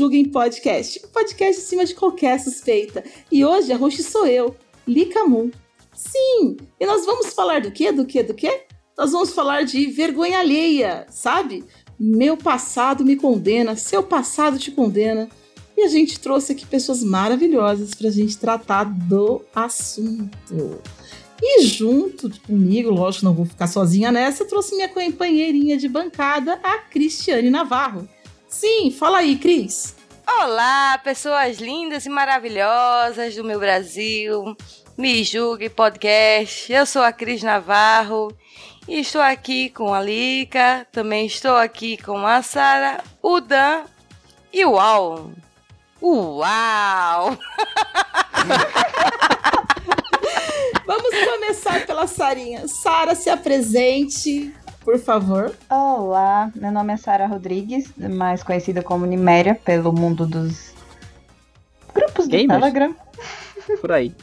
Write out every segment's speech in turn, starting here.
Julguem Podcast, um podcast acima de qualquer suspeita. E hoje a host sou eu, Lika Moon. Sim, e nós vamos falar do quê? Do quê? Do quê? Nós vamos falar de vergonha alheia, sabe? Meu passado me condena, seu passado te condena. E a gente trouxe aqui pessoas maravilhosas pra gente tratar do assunto. E junto comigo, lógico, não vou ficar sozinha nessa, trouxe minha companheirinha de bancada, a Cristiane Navarro. Sim, fala aí, Cris. Olá, pessoas lindas e maravilhosas do meu Brasil. Me julgue podcast. Eu sou a Cris Navarro e estou aqui com a Lica. Também estou aqui com a Sara, o Dan e o Al. Uau! Vamos começar pela Sarinha. Sara, se apresente, por favor. Olá, meu nome é Sara Rodrigues, mais conhecida como Niméria pelo mundo dos grupos do Gamers? Telegram. Por aí.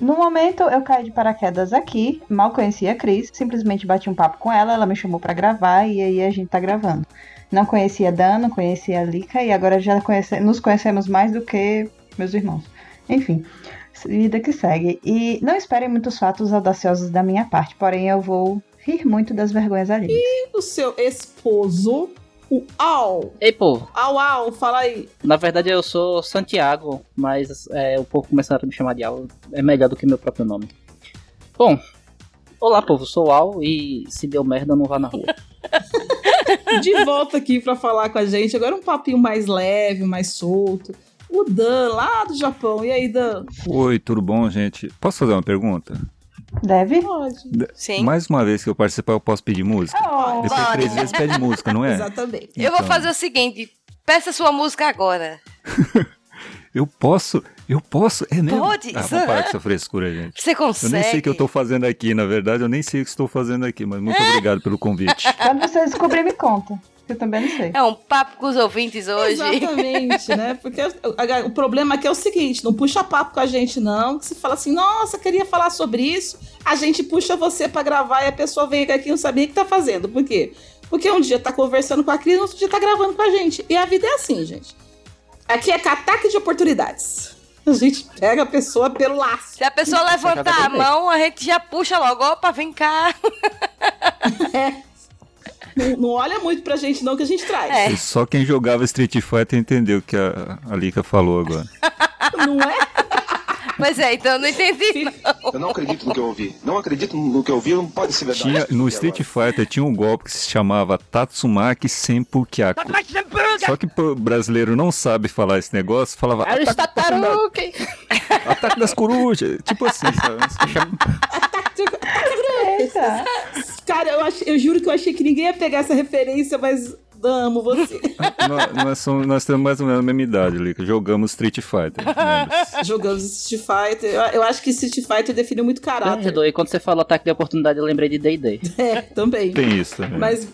No momento, eu caí de paraquedas aqui, mal conhecia a Cris, simplesmente bati um papo com ela, ela me chamou pra gravar e aí a gente tá gravando. Não conhecia a Dan, não conhecia a Lika e agora já conhece- nos conhecemos mais do que meus irmãos. Enfim, vida que segue. E não esperem muitos fatos audaciosos da minha parte, porém eu vou rir muito das vergonhas alheias. E o seu esposo, o Al. Ei, povo, Au, Al, fala aí. na verdade eu sou Santiago, mas é, o povo começaram a me chamar de Al, é melhor do que meu próprio nome. Bom, olá povo, sou Al e se deu merda não vá na rua. De volta aqui pra falar com a gente. Agora um papinho mais leve, mais solto. O Dan, lá do Japão. E aí, Dan? Oi, tudo bom, gente? Posso fazer uma pergunta? Deve? Pode. Sim. Mais uma vez que eu participar, eu posso pedir música? Oh, Depois de três vezes pede música, não é? Exatamente. Eu vou Então, fazer o seguinte: peça sua música agora. Eu posso? Eu posso? É mesmo? Pode, Ah, vamos parar com essa frescura, gente. Você Eu consegue. nem sei o que eu tô fazendo aqui, na verdade, eu nem sei o que estou fazendo aqui, mas muito obrigado pelo convite. Quando você descobrir, me conta. Eu também não sei. É um papo com os ouvintes hoje. Exatamente, né? Porque o, o- problema aqui é o seguinte: não puxa papo com a gente, não. Que se fala assim, nossa, queria falar sobre isso, a gente puxa você pra gravar e a pessoa vem aqui e não sabia o que tá fazendo. Por quê? Porque um dia tá conversando com a Cris, outro dia tá gravando com a gente. E a vida é assim, gente. Aqui é ataque de oportunidades. A gente pega a pessoa pelo laço. Se a pessoa levantar a mão, a gente já puxa logo. Opa, vem cá. Não, não olha muito pra gente, não, que a gente traz. É. Só quem jogava Street Fighter entendeu o que a, a Lika falou agora. Não é? Pois é, então eu não entendi. não. Eu não acredito no que eu ouvi. Não acredito no que eu ouvi, não pode ser verdade. Tinha, no Street Fighter tinha um golpe que se chamava Tatsumaki Senpukyaku. Só que o brasileiro não sabe falar esse negócio, falava Era o ataque, Stataruki! ataque das corujas. Tipo assim, sabe? Eita. Cara, eu, ach- eu juro que eu achei que ninguém ia pegar essa referência, mas amo você. nós, nós, somos- nós temos mais ou menos a mesma idade, Lika. Jogamos Street Fighter. lembra? Jogamos Street Fighter. Eu, eu acho que Street Fighter define muito caráter. Perdoe, quando você falou ataque de oportunidade, eu lembrei de D&D. É, também. Tem isso também. Mas.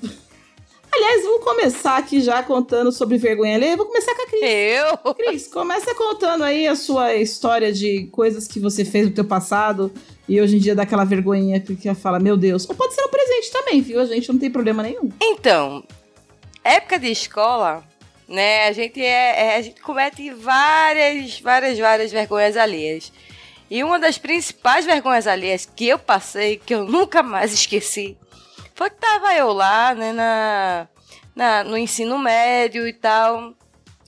Aliás, vamos começar aqui já contando sobre vergonha alheia. Vou começar com a Cris. Eu? Cris, começa contando aí a sua história de coisas que você fez no teu passado e hoje em dia dá aquela vergonhinha que que fala, meu Deus. Ou pode ser um presente também, viu? A gente não tem problema nenhum. Então, época de escola, né? A gente é, é- a gente comete várias, várias, várias vergonhas alheias. E uma das principais vergonhas alheias que eu passei, que eu nunca mais esqueci, foi que tava eu lá, né, na, na- no ensino médio e tal.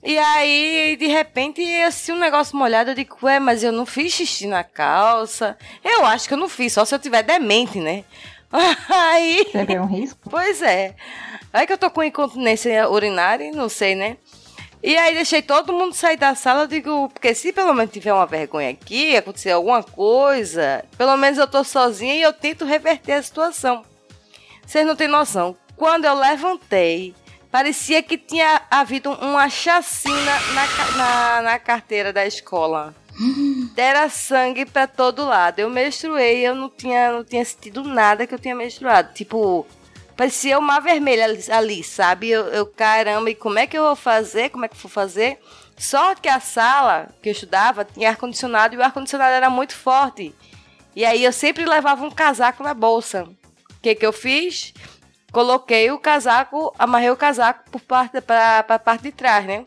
E aí, de repente, assisti um negócio molhado, eu digo, ué, mas eu não fiz xixi na calça. Eu acho que eu não fiz, só se eu tiver demente, né? Aí. Sempre é um risco. Pois é. Aí que eu tô com incontinência urinária, não sei, né? E aí deixei todo mundo sair da sala, eu digo, porque se pelo menos tiver uma vergonha aqui, acontecer alguma coisa, pelo menos eu tô sozinha e eu tento reverter a situação. Vocês não têm noção. Quando eu levantei, parecia que tinha havido uma chacina na, na, na carteira da escola. Era sangue pra todo lado. Eu menstruei, eu não tinha, não tinha sentido nada que eu tinha menstruado. Tipo, parecia uma vermelha ali, ali, sabe? Eu, eu, caramba, e como é que eu vou fazer? Como é que eu vou fazer? Só que a sala que eu estudava tinha ar-condicionado e o ar-condicionado era muito forte. E aí eu sempre levava um casaco na bolsa. O que, que eu fiz? Coloquei o casaco, amarrei o casaco por parte para a parte de trás, né?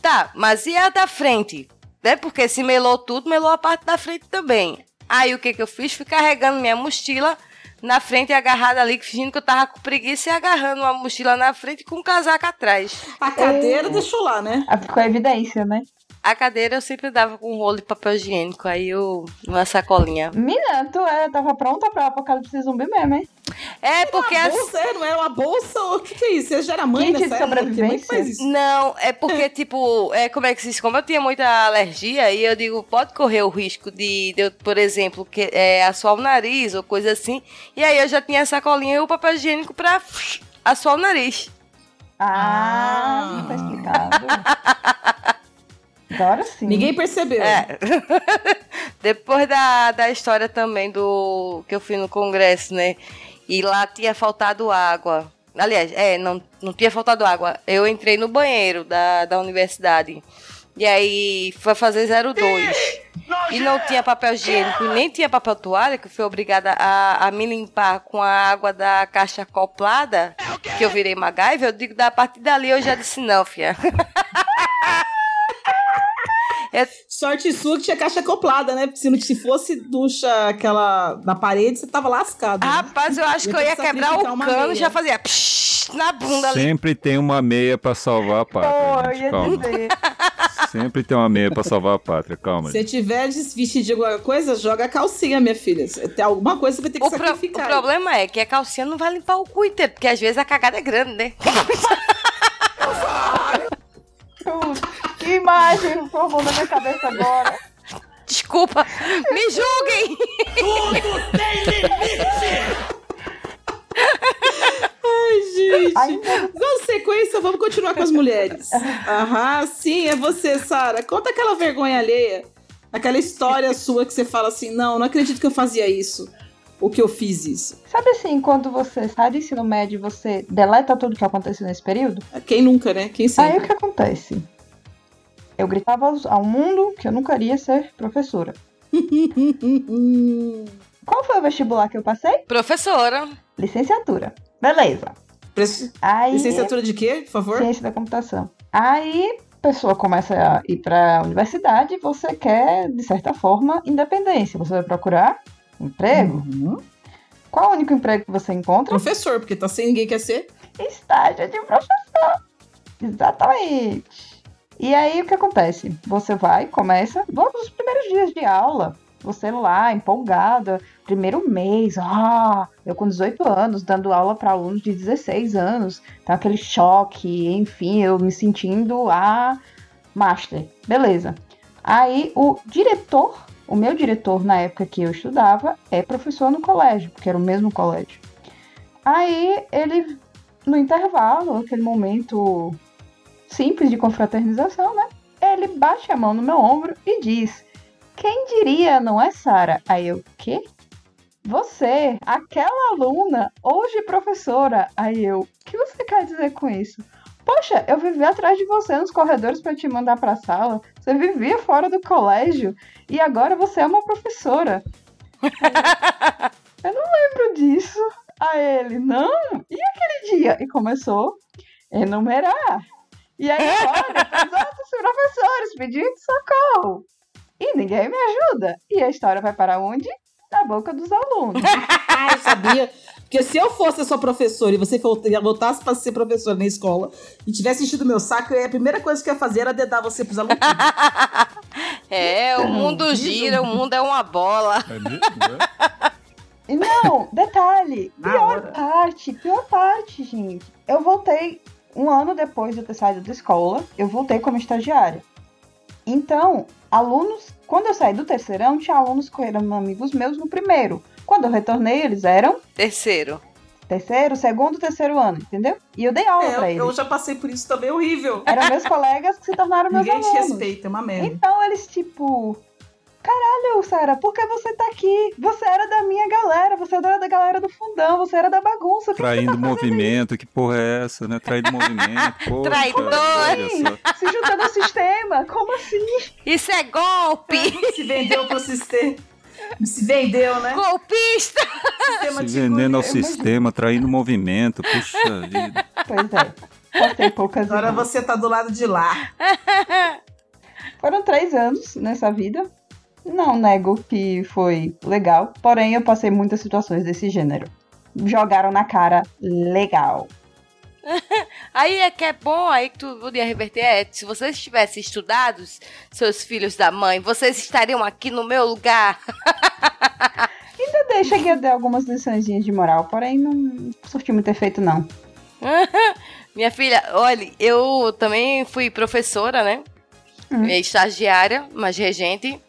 Tá, mas e a da frente? Né? Porque se melou tudo, melou a parte da frente também. Aí o que, que eu fiz? Fui carregando minha mochila na frente, agarrada ali, fingindo que eu tava com preguiça e agarrando uma mochila na frente com um casaco atrás. A cadeira deixou lá, né? Ah, Ficou evidência, né? A cadeira eu sempre dava com um rolo de papel higiênico, aí eu. uma sacolinha. Mina, tu é, tava pronta pra apocalipse zumbi mesmo, hein? É porque Uma as- bolsa, é, não é uma bolsa? O que, que é isso? Você já era mãe de nessa mãe que sobrevivência? faz isso? Não, é porque, tipo, é, como é que se diz? Como eu tinha muita alergia, e eu digo, pode correr o risco de, de eu, por exemplo, que, é, assoar o nariz ou coisa assim. E aí eu já tinha a sacolinha e o papel higiênico pra assoar o nariz. Ah, tá explicado. Agora sim. Ninguém percebeu. É. Depois da, da história também do que eu fui no congresso, né? E lá tinha faltado água. Aliás, é, não, não tinha faltado água. Eu entrei no banheiro da, da universidade. E aí foi fazer 02. E não tinha papel higiênico e nem tinha papel toalha, que eu fui obrigada a, a me limpar com a água da caixa acoplada, que eu virei MacGyver. Eu digo, da partir dali eu já disse não, fia. Sorte sua que tinha caixa acoplada, né? Porque se não se fosse ducha aquela na parede, você tava lascado. né? Rapaz, eu acho que eu ia que quebrar sacrificar o cano e já fazia psh, na bunda ali. Sempre tem uma meia pra salvar a Pô, pátria. eu gente, ia. Sempre tem uma meia pra salvar a pátria, calma. Se tiver desvestido de alguma coisa, joga a calcinha, minha filha. Se Tem alguma coisa você vai ter que O, pro- o sacrificar. problema é que a calcinha não vai limpar o cu inteiro, porque às vezes a cagada é grande, né? Que imagem formou na minha cabeça agora. Desculpa, me julguem! Ai, gente. Ai, meu Dando sequência, vamos continuar com as mulheres. Aham, sim, é você, Sara. Conta aquela vergonha alheia. Aquela história sua que você fala assim: não, não acredito que eu fazia isso. Ou que eu fiz isso. Sabe assim, quando você sai do ensino médio, você deleta tudo que aconteceu nesse período? Quem nunca, né? Quem Aí o que acontece? Eu gritava ao mundo que eu nunca iria ser professora. Qual foi o vestibular que eu passei? Professora. Licenciatura. Beleza. Preci- Aí, Licenciatura de quê, por favor? ciência da computação. Aí a pessoa começa a ir para a universidade e você quer, de certa forma, independência. Você vai procurar emprego. Uhum. Qual o único emprego que você encontra? Professor, porque tá sem ninguém quer ser. Estágio de professor. Exatamente. E aí o que acontece? Você vai, começa, logo nos primeiros dias de aula, você lá, empolgada, primeiro mês, ah, eu com 18 anos, dando aula para alunos de 16 anos, tá aquele choque, enfim, eu me sentindo a master. Beleza. Aí o diretor, o meu diretor na época que eu estudava, é professor no colégio, porque era o mesmo colégio. Aí ele no intervalo, aquele momento simples de confraternização, né? Ele bate a mão no meu ombro e diz: Quem diria, não é, Sara? Aí eu, quê? Você, aquela aluna, hoje professora. Aí eu, o que você quer dizer com isso? Poxa, eu vivi atrás de você nos corredores para te mandar para a sala. Você vivia fora do colégio e agora você é uma professora. eu não lembro disso. A ele, não? E aquele dia? E começou a enumerar. E aí, olha, os outros professores pedindo socorro. E ninguém me ajuda. E a história vai para onde? Na boca dos alunos. Ah, eu sabia. Porque se eu fosse a sua professora e você vol- voltasse pra ser professora na escola e tivesse enchido meu saco, a primeira coisa que eu ia fazer era dedar você pros alunos. É, o mundo Isso. gira, o mundo é uma bola. É mesmo, né? Não, detalhe. Pior parte, pior parte, gente. Eu voltei um ano depois de eu ter saído da escola, eu voltei como estagiária. Então, alunos, quando eu saí do terceirão, tinha alunos que eram amigos meus no primeiro. Quando eu retornei, eles eram Terceiro. terceiro, segundo, terceiro ano, entendeu? E eu dei aula É, pra eu, eu eles. já passei por isso também, horrível. Eram meus colegas que se tornaram meus Ninguém te alunos. respeita, é uma merda. Então eles, tipo. Caralho, Sara, por que você tá aqui? Você era da minha galera, você era da galera do fundão, você era da bagunça. que você Traindo tá fazendo movimento, que porra é essa, né? Traindo movimento, poxa, Traidor. Se juntando ao sistema? Como assim? Isso é golpe! Se vendeu pro sistema. Se vendeu, né? Golpista! Sistema Se de vendendo ao sistema, traindo movimento, puxa vida. Pois é. Passei poucas Agora você tá do lado de lá. Foram três anos nessa vida. Não nego que foi legal, porém eu passei muitas situações desse gênero. Jogaram na cara legal. Aí é que é bom, aí que tu podia reverter. É, se vocês tivessem estudado, seus filhos da mãe, vocês estariam aqui no meu lugar. Ainda dei, cheguei a dar algumas lições de moral, porém não surtiu muito efeito, não. Minha filha, olha, eu também fui professora, né? Hum. Estagiária, mas regente.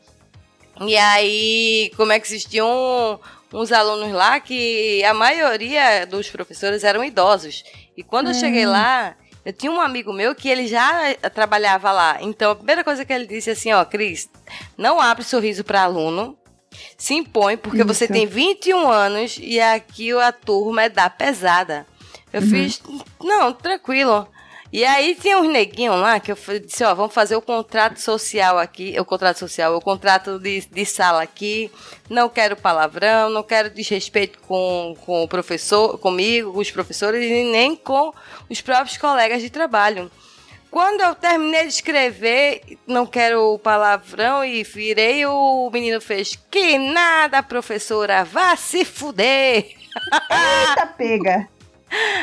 E aí, como é que existiam uns alunos lá que a maioria dos professores eram idosos. E quando eu cheguei lá, eu tinha um amigo meu que ele já eh, trabalhava lá. Então, a primeira coisa que ele disse assim, ó, Cris, não abre sorriso para aluno. Se impõe, porque você Isso. tem 21 anos e aqui a turma é da pesada. Eu fiz, não, tranquilo. E aí tinha uns neguinhos lá que eu disse, ó, vamos fazer o contrato social aqui, o contrato social, o contrato de, de sala aqui, não quero palavrão, não quero desrespeito com, com o professor, comigo, com os professores e nem com os próprios colegas de trabalho. Quando eu terminei de escrever, não quero palavrão e virei, o menino fez, que nada, professora, vá se fuder. Eita, pega!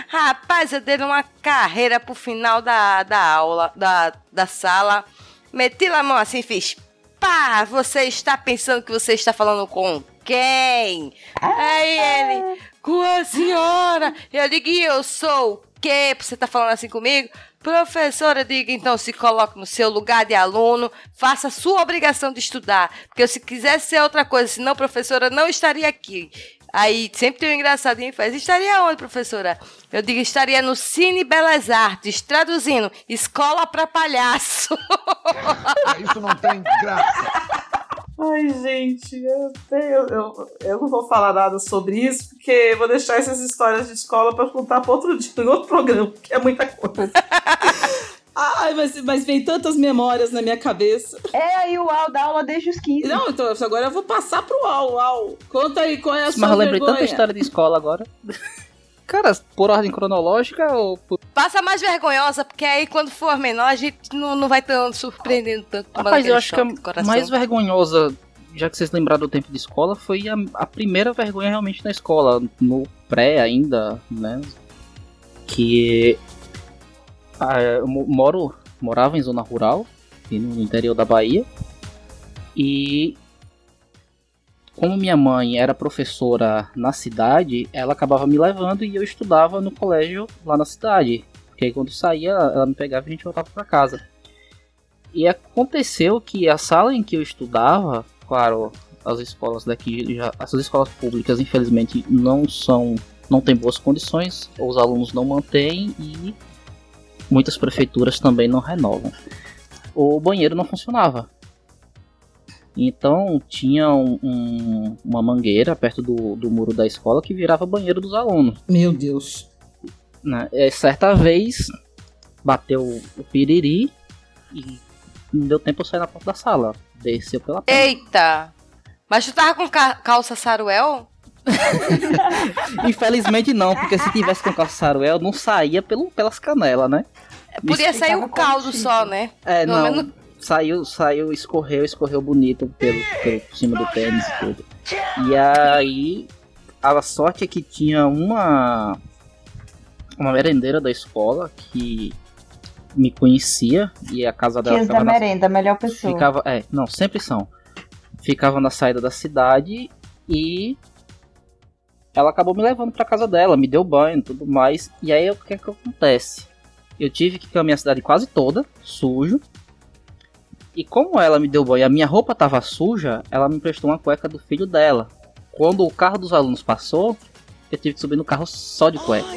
Rapaz, eu dei uma carreira pro final da, da aula, da, da sala. Meti a mão assim e fiz. Pá, você está pensando que você está falando com quem? Aí ele, com a senhora. Eu digo, e eu sou o quê? Você tá falando assim comigo? Professora, diga então, se coloque no seu lugar de aluno, faça a sua obrigação de estudar. Porque se quisesse ser outra coisa, senão, professora, não estaria aqui. Aí sempre tem um engraçadinho e faz, estaria onde, professora? Eu digo, estaria no Cine Belas Artes, traduzindo, escola pra palhaço. Isso não tem graça. Ai, gente, eu, tenho- eu, eu não vou falar nada sobre isso, porque eu vou deixar essas histórias de escola pra contar pra outro dia, em outro programa, que é muita coisa. Ai, mas, mas vem tantas memórias na minha cabeça. É aí o UAU da aula desde os 15. Não, então agora eu vou passar pro UAU. UAU. Conta aí qual é a Mas sua eu lembrei vergonha. tanta história de escola agora. Cara, por ordem cronológica ou por... Passa mais vergonhosa, porque aí quando for menor, a gente não, não vai tão surpreendendo tanto. Rapaz, eu acho que a mais vergonhosa, já que vocês lembraram do tempo de escola, foi a, a primeira vergonha realmente na escola, no pré ainda, né? Que ah, eu mo- moro, morava em zona rural, no interior da Bahia, e como minha mãe era professora na cidade, ela acabava me levando e eu estudava no colégio lá na cidade. Porque aí quando saía, ela me pegava e a gente voltava para casa. E aconteceu que a sala em que eu estudava, claro, as escolas daqui, já, escolas públicas, infelizmente, não são, não tem boas condições, os alunos não mantêm e muitas prefeituras também não renovam. O banheiro não funcionava. Então tinha um- um- uma mangueira perto do, do muro da escola que virava banheiro dos alunos. Meu Deus. né? É, certa vez bateu o piriri e não deu tempo eu sair na porta da sala. Desceu pela porta. Eita! Mas tu tava com ca- calça saruel? Infelizmente não, porque se tivesse com calça saruel, não saía pelo, pelas canelas, né? Podia Isso sair ficava o caldo contido. só, né? É, Pelo não. menos- Saiu, saiu, escorreu, escorreu bonito pelo, pelo por cima do tênis e tudo. E aí, a sorte é que tinha uma uma merendeira da escola que me conhecia e a casa dela Tias da ficava na, merenda, melhor pessoa. ficava, é, não, sempre são. Ficava na saída da cidade e ela acabou me levando pra casa dela, me deu banho e tudo mais. E aí o que é que acontece? Eu tive que caminhar a cidade quase toda, sujo. E como ela me deu banho e a minha roupa tava suja, ela me emprestou uma cueca do filho dela. Quando o carro dos alunos passou, eu tive que subir no carro só de cueca.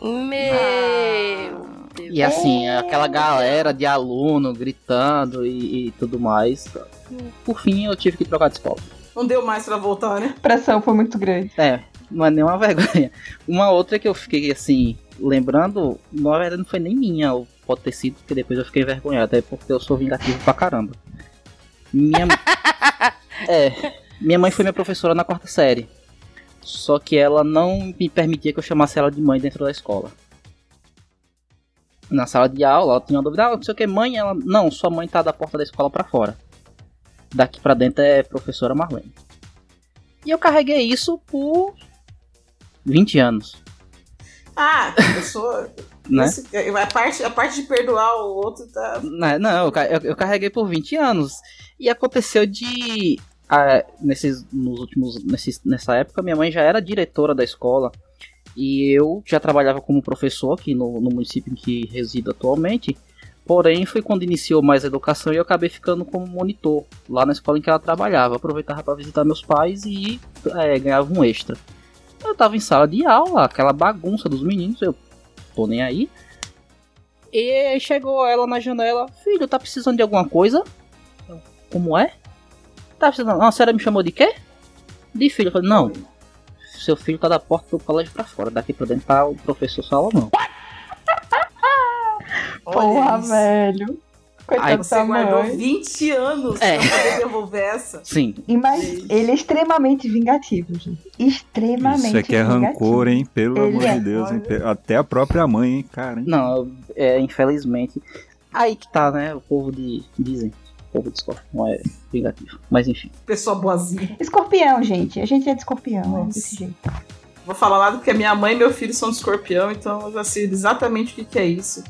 Meu Deus. E assim, aquela galera de aluno gritando e, e tudo mais. Por fim, eu tive que trocar de escola. Não deu mais pra voltar, né? A pressão foi muito grande. É, não é nenhuma vergonha. Uma outra que eu fiquei assim, lembrando, na verdade não foi nem minha, ou pode ter sido, porque depois eu fiquei envergonhado, até porque eu sou vingativo pra caramba. Minha. é, minha mãe foi minha professora na quarta série. Só que ela não me permitia que eu chamasse ela de mãe dentro da escola. Na sala de aula, ela tinha uma dúvida, ah, não sei o que, mãe, ela. Não, sua mãe tá da porta da escola pra fora. Daqui pra dentro é professora Marlene. E eu carreguei isso por 20 anos, Ah, eu sou. né? esse- a, parte, a parte de perdoar o outro tá. Não, não eu, ca- eu- eu carreguei por 20 anos. E aconteceu de. ah, nesses, nos últimos. Nesses, nessa época, minha mãe já era diretora da escola. E eu já trabalhava como professor aqui no, no município em que resido atualmente. Porém, foi quando iniciou mais a educação e eu acabei ficando como monitor lá na escola em que ela trabalhava. Aproveitava para visitar meus pais e é, ganhava um extra. Eu tava em sala de aula, aquela bagunça dos meninos, eu tô nem aí. E chegou ela na janela, filho, tá precisando de alguma coisa? Eu, Como é? Tá precisando. Ah, a senhora me chamou de quê? De filho. Eu falei, não. Seu filho tá da porta do colégio pra fora, daqui pra dentro tá o professor Salomão. Porra, isso. velho. Coitado Aí Você guardou mãe. 20 anos É. pra poder devolver essa. Sim. E mas ele é extremamente vingativo, gente. Extremamente Isso aqui é vingativo. rancor, hein? Pelo Ele amor é. de Deus. hein? Até a própria mãe, hein, cara. hein? Não, é, infelizmente. Aí que tá, né? O povo de. Dizem. O povo de Discord não é vingativo. Mas enfim. Pessoa boazinha. Escorpião, gente. A gente é de escorpião, é Nossa. desse jeito. Vou falar nada porque minha mãe e meu filho são de escorpião, então eu já sei exatamente o que, que é isso.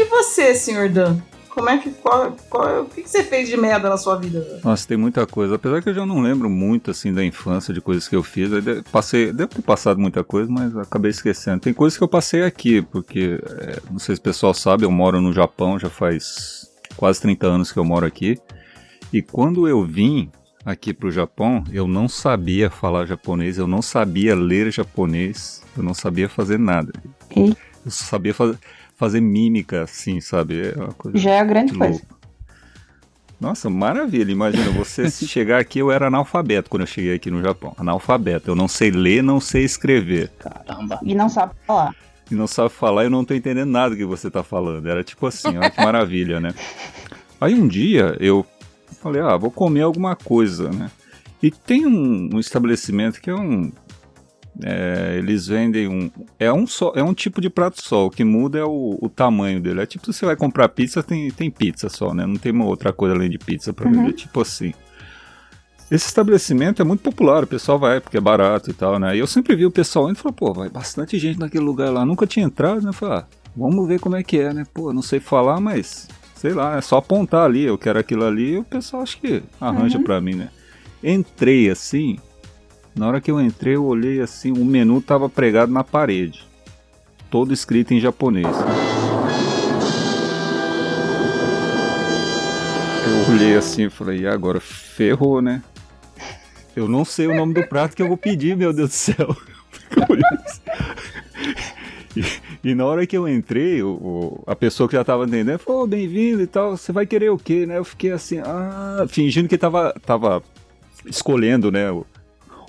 E você, senhor Dan? Como é que. Qual, qual, o que, que você fez de merda na sua vida? Nossa, tem muita coisa. Apesar que eu já não lembro muito, assim, da infância, de coisas que eu fiz. Eu de- passei, devo ter passado muita coisa, mas acabei esquecendo. Tem coisas que eu passei aqui, porque, é, não sei se o pessoal sabe, eu moro no Japão já faz quase 30 anos que eu moro aqui. E quando eu vim aqui pro Japão, eu não sabia falar japonês, eu não sabia ler japonês, eu não sabia fazer nada. Eu só sabia fazer, fazer mímica, assim, sabe? É uma coisa Já é a grande coisa. louca. Nossa, maravilha. Imagina, você se chegar aqui, eu era analfabeto quando eu cheguei aqui no Japão. Analfabeto. Eu não sei ler, não sei escrever. Caramba. E não sabe falar. E não sabe falar, eu não tô entendendo nada que você tá falando. Era tipo assim, olha que maravilha, né? Aí um dia eu falei, ah, vou comer alguma coisa, né? E tem um, um estabelecimento que é um. É, eles vendem um. É um só, é um tipo de prato só. O que muda é o, o tamanho dele. É tipo se você vai comprar pizza, tem, tem pizza só, né? Não tem uma outra coisa além de pizza pra vender. Tipo assim. Esse estabelecimento é muito popular, o pessoal vai porque é barato e tal, né? E eu sempre vi o pessoal indo e falei, pô, vai bastante gente naquele lugar lá. Nunca tinha entrado, né? Eu Falei, ah, vamos ver como é que é, né? Pô, não sei falar, mas sei lá, é só apontar ali, eu quero aquilo ali e o pessoal acho que arranja pra mim, né? Entrei assim, na hora que eu entrei, eu olhei assim, o menu tava pregado na parede, todo escrito em japonês. Eu olhei assim e falei, e agora? Ferrou, né? Eu não sei o nome do prato que eu vou pedir, meu Deus do céu. E, e na hora que eu entrei, o, o- a pessoa que já tava atendendo falou, "Ô, bem-vindo e tal, você vai querer o quê, né? Eu fiquei assim, ah, fingindo que tava, tava escolhendo, né, o,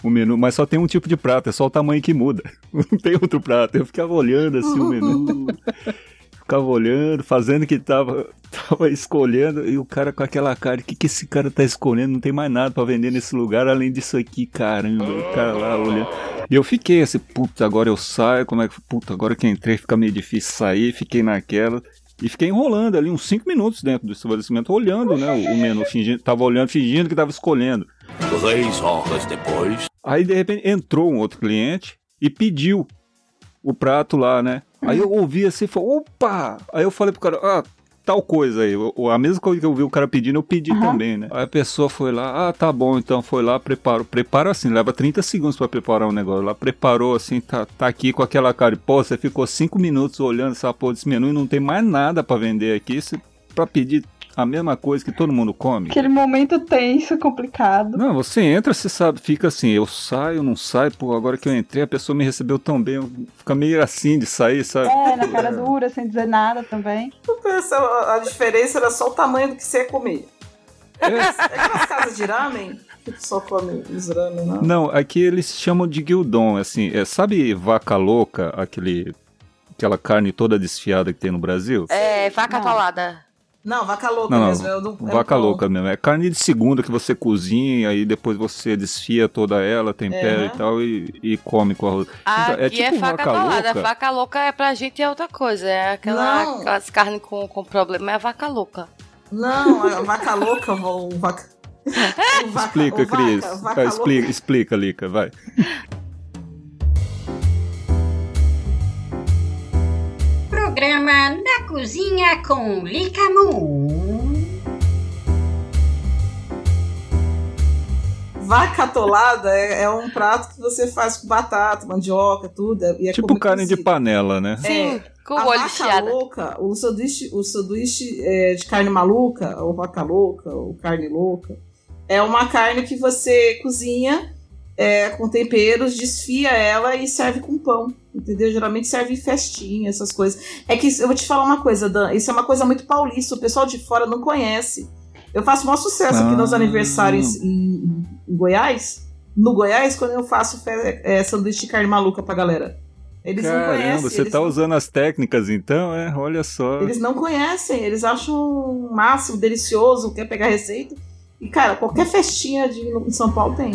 o menu, mas só tem um tipo de prato, é só o tamanho que muda. Não tem outro prato. Eu ficava olhando assim o menu. ficava olhando, fazendo que tava, tava escolhendo, e o cara com aquela cara, o que, que esse cara tá escolhendo? Não tem mais nada pra vender nesse lugar além disso aqui, caramba. O cara lá olhando. E eu fiquei assim, puta, agora eu saio, como é que. Puta, agora que eu entrei fica meio difícil sair, fiquei naquela. E fiquei enrolando ali uns 5 minutos dentro do estabelecimento, olhando, né, o, o menu, fingindo, tava olhando, fingindo que tava escolhendo. Três horas depois. Aí de repente entrou um outro cliente e pediu o prato lá, né? Aí eu ouvi assim, falei, opa! Aí eu falei pro cara, ah, tal coisa aí. A mesma coisa que eu vi o cara pedindo, eu pedi também, né? Aí a pessoa foi lá, ah, tá bom, então foi lá, preparou. Prepara assim, leva 30 segundos pra preparar um negócio. Lá preparou assim, tá, tá aqui com aquela cara. Pô, você ficou 5 minutos olhando essa porra desse menu e não tem mais nada pra vender aqui. Você, pra pedir a mesma coisa que todo mundo come. Aquele momento tenso, complicado. Não, você entra, você sabe, fica assim, eu saio, não saio, pô, agora que eu entrei, a pessoa me recebeu tão bem, fica meio assim de sair, sabe? É, na cara dura, sem dizer nada também. Essa- A diferença era só o tamanho do que você ia comer. É. É aquelas casas de ramen que só come os ramen, não? Não, aqui eles chamam de guildon, assim, é, sabe vaca louca, aquele, aquela carne toda desfiada que tem no Brasil? É, vaca Não. atolada. Não, vaca louca Não, mesmo. não, é o do- é o vaca louca mesmo, é carne de segunda que você cozinha e depois você desfia toda ela, tempera É. e tal e, e come com arroz. Então, Aqui é, vaca atolada. louca. Vaca louca é pra gente é outra coisa. É aquela, Não. aquelas carnes com, com problema. É a vaca louca. Não, a vaca louca, o vaca. o vaca- Explica, o vaca- Cris. vaca Vai, louca. explica, explica, Lica, vai. Programa Na Cozinha com Lica Moon. Vaca atolada é, é um prato que você faz com batata, mandioca, tudo. é- E é Tipo carne de cozido. panela, né? É, Com a o olho vaca chiada. louca, o sanduíche, o sanduíche é, de carne maluca, ou vaca louca, ou carne louca, é uma carne que você cozinha é, com temperos, desfia ela e serve com pão. Entendeu? Geralmente serve em festinha, essas coisas. É que eu vou te falar uma coisa, Dan. Isso é uma coisa muito paulista. O pessoal de fora não conhece. Eu faço o maior sucesso aqui nos Ah. aniversários em, em- Goiás. No Goiás, quando eu faço é, sanduíche de carne maluca pra galera. Eles não Caramba, conhecem. você tá não- usando as técnicas então, é? Olha só. eles não conhecem, eles acham o máximo, delicioso, quer pegar receita. E, cara, qualquer festinha de, em São Paulo tem.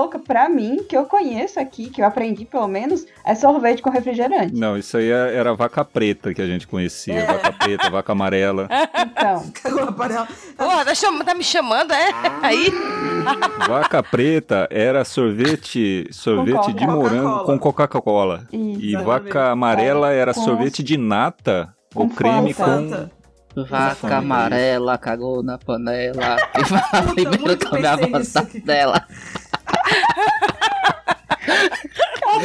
Louca, pra mim, que eu conheço aqui, que eu aprendi pelo menos, é sorvete com refrigerante. Não, isso aí é- era vaca preta que a gente conhecia. É. Vaca preta, vaca amarela. Então, Pô, tá, cham- tá me chamando, é? Aí? Vaca preta era sorvete, sorvete Com de morango com Coca-Cola. E vaca amarela era Com- sorvete de nata ou com creme com. Fanta. Vaca amarela, cagou na panela. E vai primeiro comer a batata dela.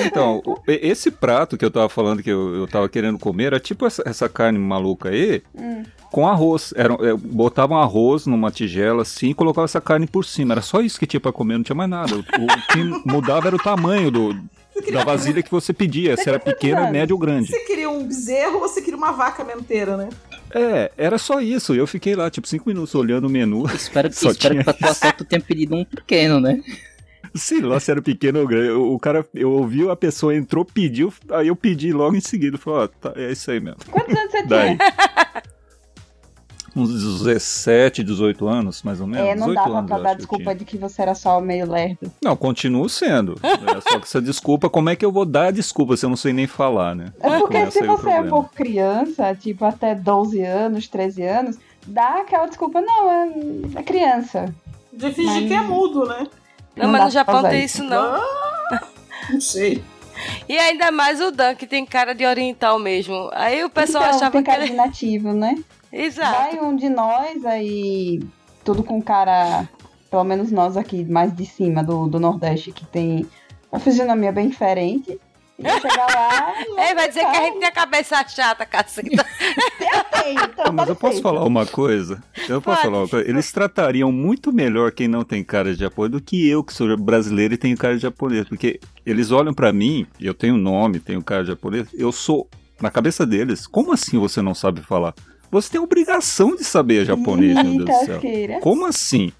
Então, esse prato que eu tava falando que eu, eu tava querendo comer era tipo essa, essa carne maluca aí. Hum. Com arroz. Era, é, botavam arroz numa tigela assim e colocavam essa carne por cima. Era só isso que tinha pra comer, não tinha mais nada. O, o que mudava era o tamanho do, da vasilha que você pedia, se era pequena, média ou grande. Você queria um bezerro ou você queria uma vaca mesmo inteira, né? É, era só isso. Eu fiquei lá, tipo, cinco minutos olhando o menu. Espero que, Só espero que pra tua sorte tu tenha pedido um pequeno, né? Sei lá se era pequeno ou grande. O cara, eu ouvi a pessoa entrou, pediu, aí eu pedi logo em seguida. Falei, ó, tá, é isso aí mesmo. quantos anos você Daí. tinha? Uns 17, 18 anos, mais ou menos. É, não 18 dava anos, pra dar desculpa de que você era só meio lerdo. Não, continuo sendo. É, só que essa desculpa, como é que eu vou dar a desculpa se eu não sei nem falar, né? É porque Começa se você é problema. por criança, tipo até 12 anos, 13 anos, dá aquela desculpa, não, é, é criança. De fingir Mas- que é mudo, né? Não, Não mas no Japão tem isso. não. Não sei. E ainda mais o Dan, que tem cara de oriental mesmo. Aí o pessoal então, achava tem que cara ele... de nativo, né? Exato. Vai um de nós aí, tudo com cara, pelo menos nós aqui, mais de cima do, do Nordeste, que tem uma fisionomia bem diferente. E vai chegar lá É, vai dizer que a gente tem a cabeça chata, caceta. eu tenho, então Mas eu posso falar uma coisa? Eu posso Pode. falar uma coisa? Eles tratariam muito melhor quem não tem cara de japonês do que eu, que sou brasileiro e tenho cara de japonês. Porque eles olham pra mim, eu tenho nome, tenho cara de japonês, eu sou, na cabeça deles, como assim você não sabe falar? Você tem obrigação de saber japonês, meu Deus do céu. Como assim?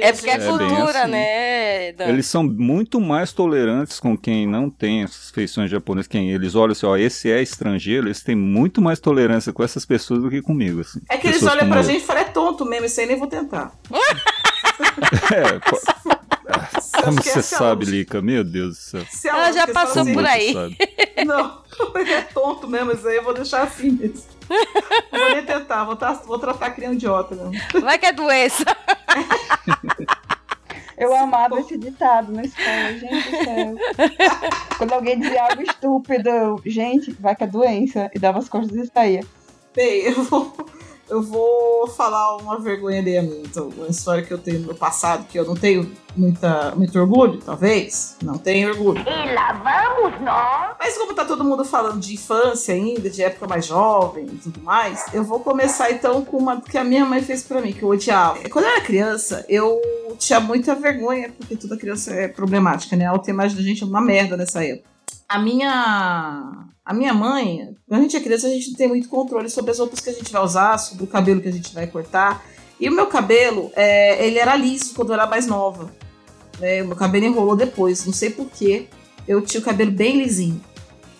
É porque é, É cultura, assim. né, Dan? Eles são muito mais tolerantes com quem não tem essas feições japonesas. Quem eles olham assim, ó, esse é estrangeiro, eles têm muito mais tolerância com essas pessoas do que comigo. Assim. É que eles Pessoas olham como pra eu. gente e falam, é tonto mesmo, isso aí nem vou tentar. É, pô, como que você essa é a sabe, lógica. Lica? Meu Deus do céu. Se é Ela já eles passou assim, por aí. Não, é tonto mesmo, isso aí eu vou deixar assim mesmo. Não vou nem tentar, vou, tá- vou tratar a criança idiota mesmo. Vai que é doença. Eu amava esse ditado na escola, gente do céu. Quando alguém dizia algo estúpido, gente, vai que é doença. E dava as costas e saía. Bem, eu vou, eu vou falar uma vergonha alheia minha. Então, uma história que eu tenho no passado, que eu não tenho muita, muito orgulho, talvez. Não tenho orgulho. E lá vamos nós. Mas como tá todo mundo falando de infância ainda, de época mais jovem e tudo mais, eu vou começar então com uma que a minha mãe fez pra mim, que eu odiava. Quando eu era criança, eu tinha muita vergonha, porque toda criança é problemática, né? A autoimagem da gente é uma merda nessa época. A minha, a minha mãe, quando a gente é criança, a gente não tem muito controle sobre as roupas que a gente vai usar, sobre o cabelo que a gente vai cortar. E o meu cabelo, é, ele era liso quando eu era mais nova. Né? O meu cabelo enrolou depois, não sei porquê. Eu tinha o cabelo bem lisinho.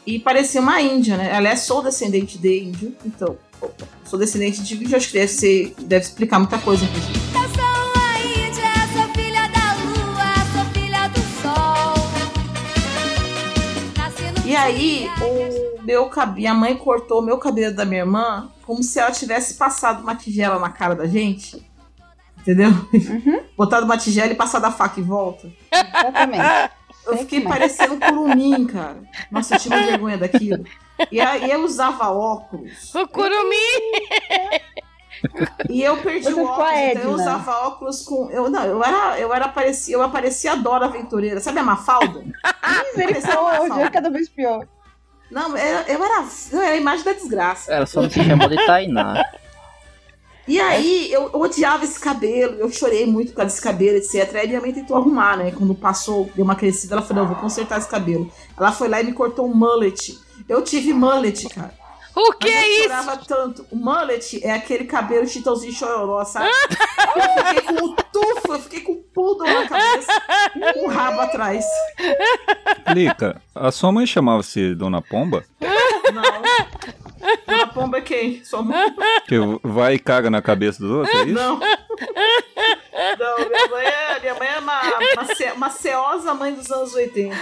E parecia uma índia, né? Aliás, sou descendente de índio, então, sou descendente de índio, acho que deve, ser, deve explicar muita coisa, inclusive. Aí, o meu cabelo, minha mãe cortou o meu cabelo da minha irmã como se ela tivesse passado uma tigela na cara da gente. Entendeu? Botado uma tigela e passado a faca em volta. Exatamente. Eu fiquei parecendo curumim, cara. Nossa, eu tinha uma vergonha daquilo. E aí eu usava óculos. O curumim! E eu perdi o óculos, então eu usava óculos com. Eu, não, eu era. Eu era parecia, eu aparecia a Dora Aventureira. Sabe a Mafalda? Misericórdia, cada vez pior. Não, eu, eu era. Eu era a imagem da desgraça. Ela só não se chamou de Tainá. E aí, eu, eu odiava esse cabelo, eu chorei muito por causa desse cabelo, etc. Aí minha mãe tentou arrumar, né? Quando passou, deu uma crescida, ela falou: não, vou consertar esse cabelo. Ela foi lá e me cortou um mullet. Eu tive mullet, cara. O que Mas eu é isso? chorava tanto. O mullet é aquele cabelo chitãozinho chororó, sabe? eu fiquei com o tufo, eu fiquei com o pudo na cabeça, com o rabo atrás. Lica, a sua mãe chamava-se Dona Pomba? Não. Dona Pomba é quem? Sua mãe? Que vai e caga na cabeça dos outros, é isso? Não. Não, minha mãe é, minha mãe é uma, uma, ce- uma ceosa mãe dos anos 80.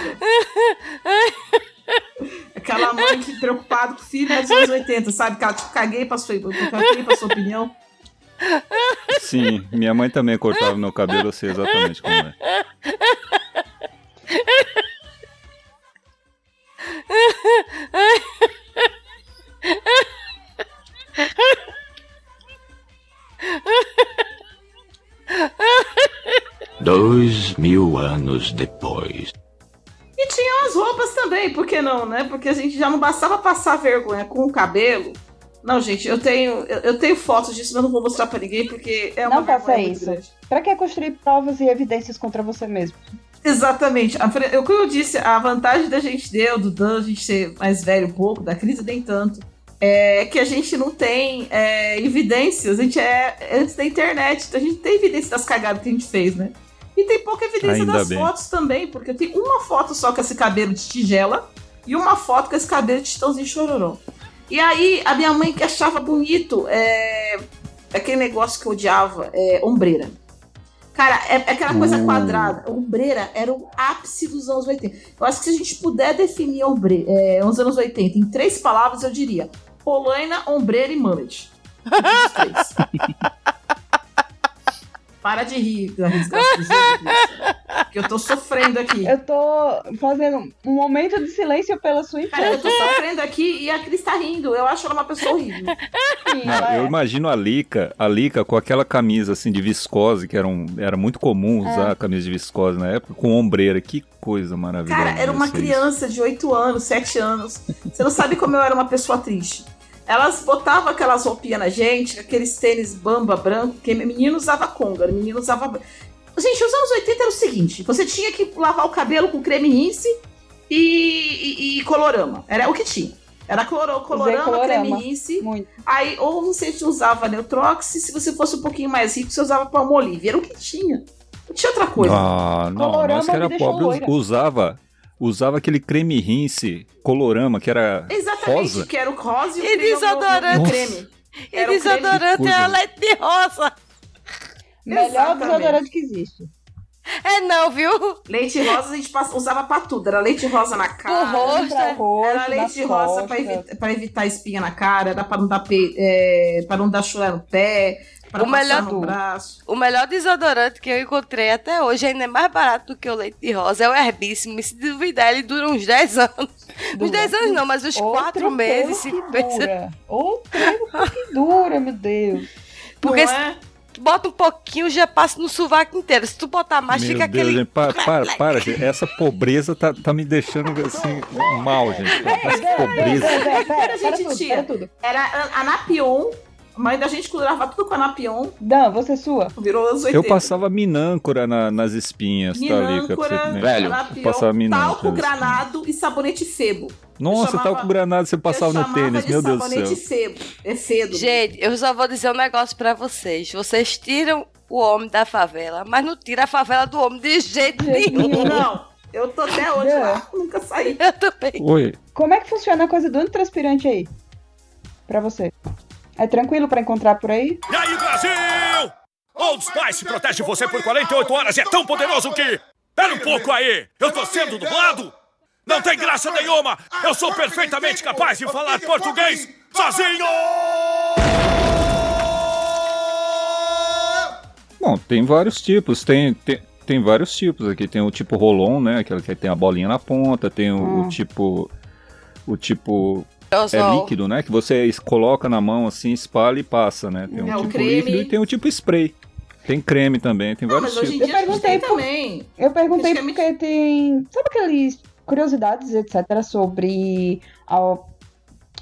Aquela mãe que preocupada com o filho é dos anos 80, sabe? Que ela tipo, caguei pra sua, caguei pra sua opinião. Sim, minha mãe também cortava meu cabelo, eu sei exatamente como é. Dois mil anos depois. E tinha as roupas também, por que não, né? Porque a gente já não bastava passar vergonha com o cabelo. Não, gente, eu tenho, eu, eu tenho fotos disso, mas não vou mostrar pra ninguém porque é uma Não faça isso. grande. Pra que construir provas e evidências contra você mesmo? Exatamente. Eu, como eu disse, a vantagem da gente o do Dan, a gente ser mais velho um pouco, da crise nem tanto, é que a gente não tem é, evidências. A gente é antes da internet, então a gente tem evidência das cagadas que a gente fez, né? E tem pouca evidência Ainda das bem. fotos também, porque tenho uma foto só com esse cabelo de tigela e uma foto com esse cabelo de titãozinho chororó. E aí, a minha mãe que achava bonito é, aquele negócio que eu odiava, é ombreira. Cara, é, é aquela coisa Uh. quadrada. Ombreira era o ápice dos anos 80. Eu acho que se a gente puder definir ombre, é, os anos 80 em três palavras, eu diria Polaina, ombreira e mullet. Os três. Para de rir, Risca, que eu tô sofrendo aqui. Eu tô fazendo um momento de silêncio pela sua Cara, eu infância. tô sofrendo aqui e a Cris tá rindo. Eu acho ela uma pessoa horrível. Sim, Não, eu é. imagino a Lica, a Lica com aquela camisa assim de viscose, que era, um, era muito comum usar camisa de viscose na época, com ombreira. Que coisa maravilhosa. Cara, era uma isso criança de 8 anos, 7 anos. Você não sabe como eu era uma pessoa triste. Elas botavam aquelas roupinhas na gente, aqueles tênis bamba branco, que menino usava conga, menino usava. Gente, os anos 80 era o seguinte: você tinha que lavar o cabelo com creme rinse e, e- e colorama. Era o que tinha. Era cloro, colorama, colorama. creme rinse. Muito. Aí, ou você usava Neutrox, e se você fosse um pouquinho mais rico, você usava Palmolive. Era o que tinha. Não tinha outra coisa. Ah, não, Colorama nós que era me deixou pobre loira. usava, usava aquele creme rinse colorama, que era Exatamente, rosa. que era o rosa e o E creme-. E Era coisa. é a leite de rosa. Melhor desodorante que existe. É não, viu? Leite rosa a gente passa- usava pra tudo. Era leite rosa na cara. Pro rosto. Pra rosto, Era leite rosa pra, pra evitar espinha na cara, era pra não dar, pe... é, pra não dar chulé no pé. Pra O melhor no braço. O melhor desodorante que eu encontrei até hoje, ainda é mais barato do que o leite de rosa, é o Herbíssimo. E se duvidar, ele dura uns 10 anos. Uns 10 anos não, mas uns Outro 4 meses, tempo 5 que meses. dura. Outro tempo que dura, meu Deus. Porque Não se é? tu bota um pouquinho, já passa no sovaco inteiro. Se tu botar mais, Meu fica Deus, aquele. gente, para, para, para, gente. Essa pobreza tá, tá me deixando assim, mal, gente. Essa pobreza. Pera, pera, a pera gente tudo, tinha. pera tudo. Era a- Anapion. A gente curava tudo com Anapion. Dan, você é sua. Virou anos 80. Eu passava minâncora na- nas espinhas, tá ali? Minâncora, Velho, Anapion, passava minâncora talco, granado e sabonete febo. Nossa, chamava- talco granado você passava no tênis, de meu Deus do sabonete céu. febo. É fedo. Gente, eu só vou dizer um negócio pra vocês. Vocês tiram o homem da favela, mas não tira a favela do homem de jeito nenhum. Não, eu tô até hoje lá. Nunca saí. Eu também. Oi, Como é que funciona a coisa do antitranspirante aí? Pra você. É tranquilo pra encontrar por aí? E aí, Brasil? Old Spice protege você por 48 horas e é tão poderoso que... Pera um pouco aí! Eu tô sendo dublado? Não tem graça nenhuma! Eu sou perfeitamente capaz de falar português sozinho! Bom, tem vários tipos, tem, tem, tem vários tipos aqui. Tem o tipo rolon, né? Aquele que tem a bolinha na ponta, tem o, o Hum. tipo. O tipo. É Aerosol. líquido, né? Que você coloca na mão assim, espalha e passa, né? Tem o É, o tipo creme. líquido e tem o tipo spray. Tem creme também, tem Não, vários mas hoje em tipos. dia gente perguntei por- também. Eu perguntei é porque tem. Sabe aqueles curiosidades, etc., sobre. a-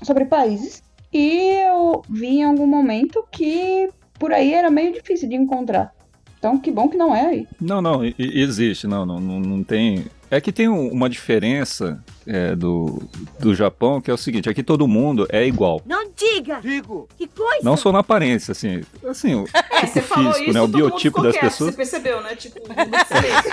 sobre países? E eu vi em algum momento que por aí era meio difícil de encontrar. Então, que bom que não é aí. Não, não, existe, não, não, não, não tem. É que tem um- uma diferença é, do, do Japão, que é o seguinte, aqui todo mundo é igual. Não diga! Digo! Que coisa! Não só na aparência, assim. Assim, o É, tipo você falou físico, isso, né? O biotipo das quieto, pessoas. Você percebeu, né? Tipo, silêncio.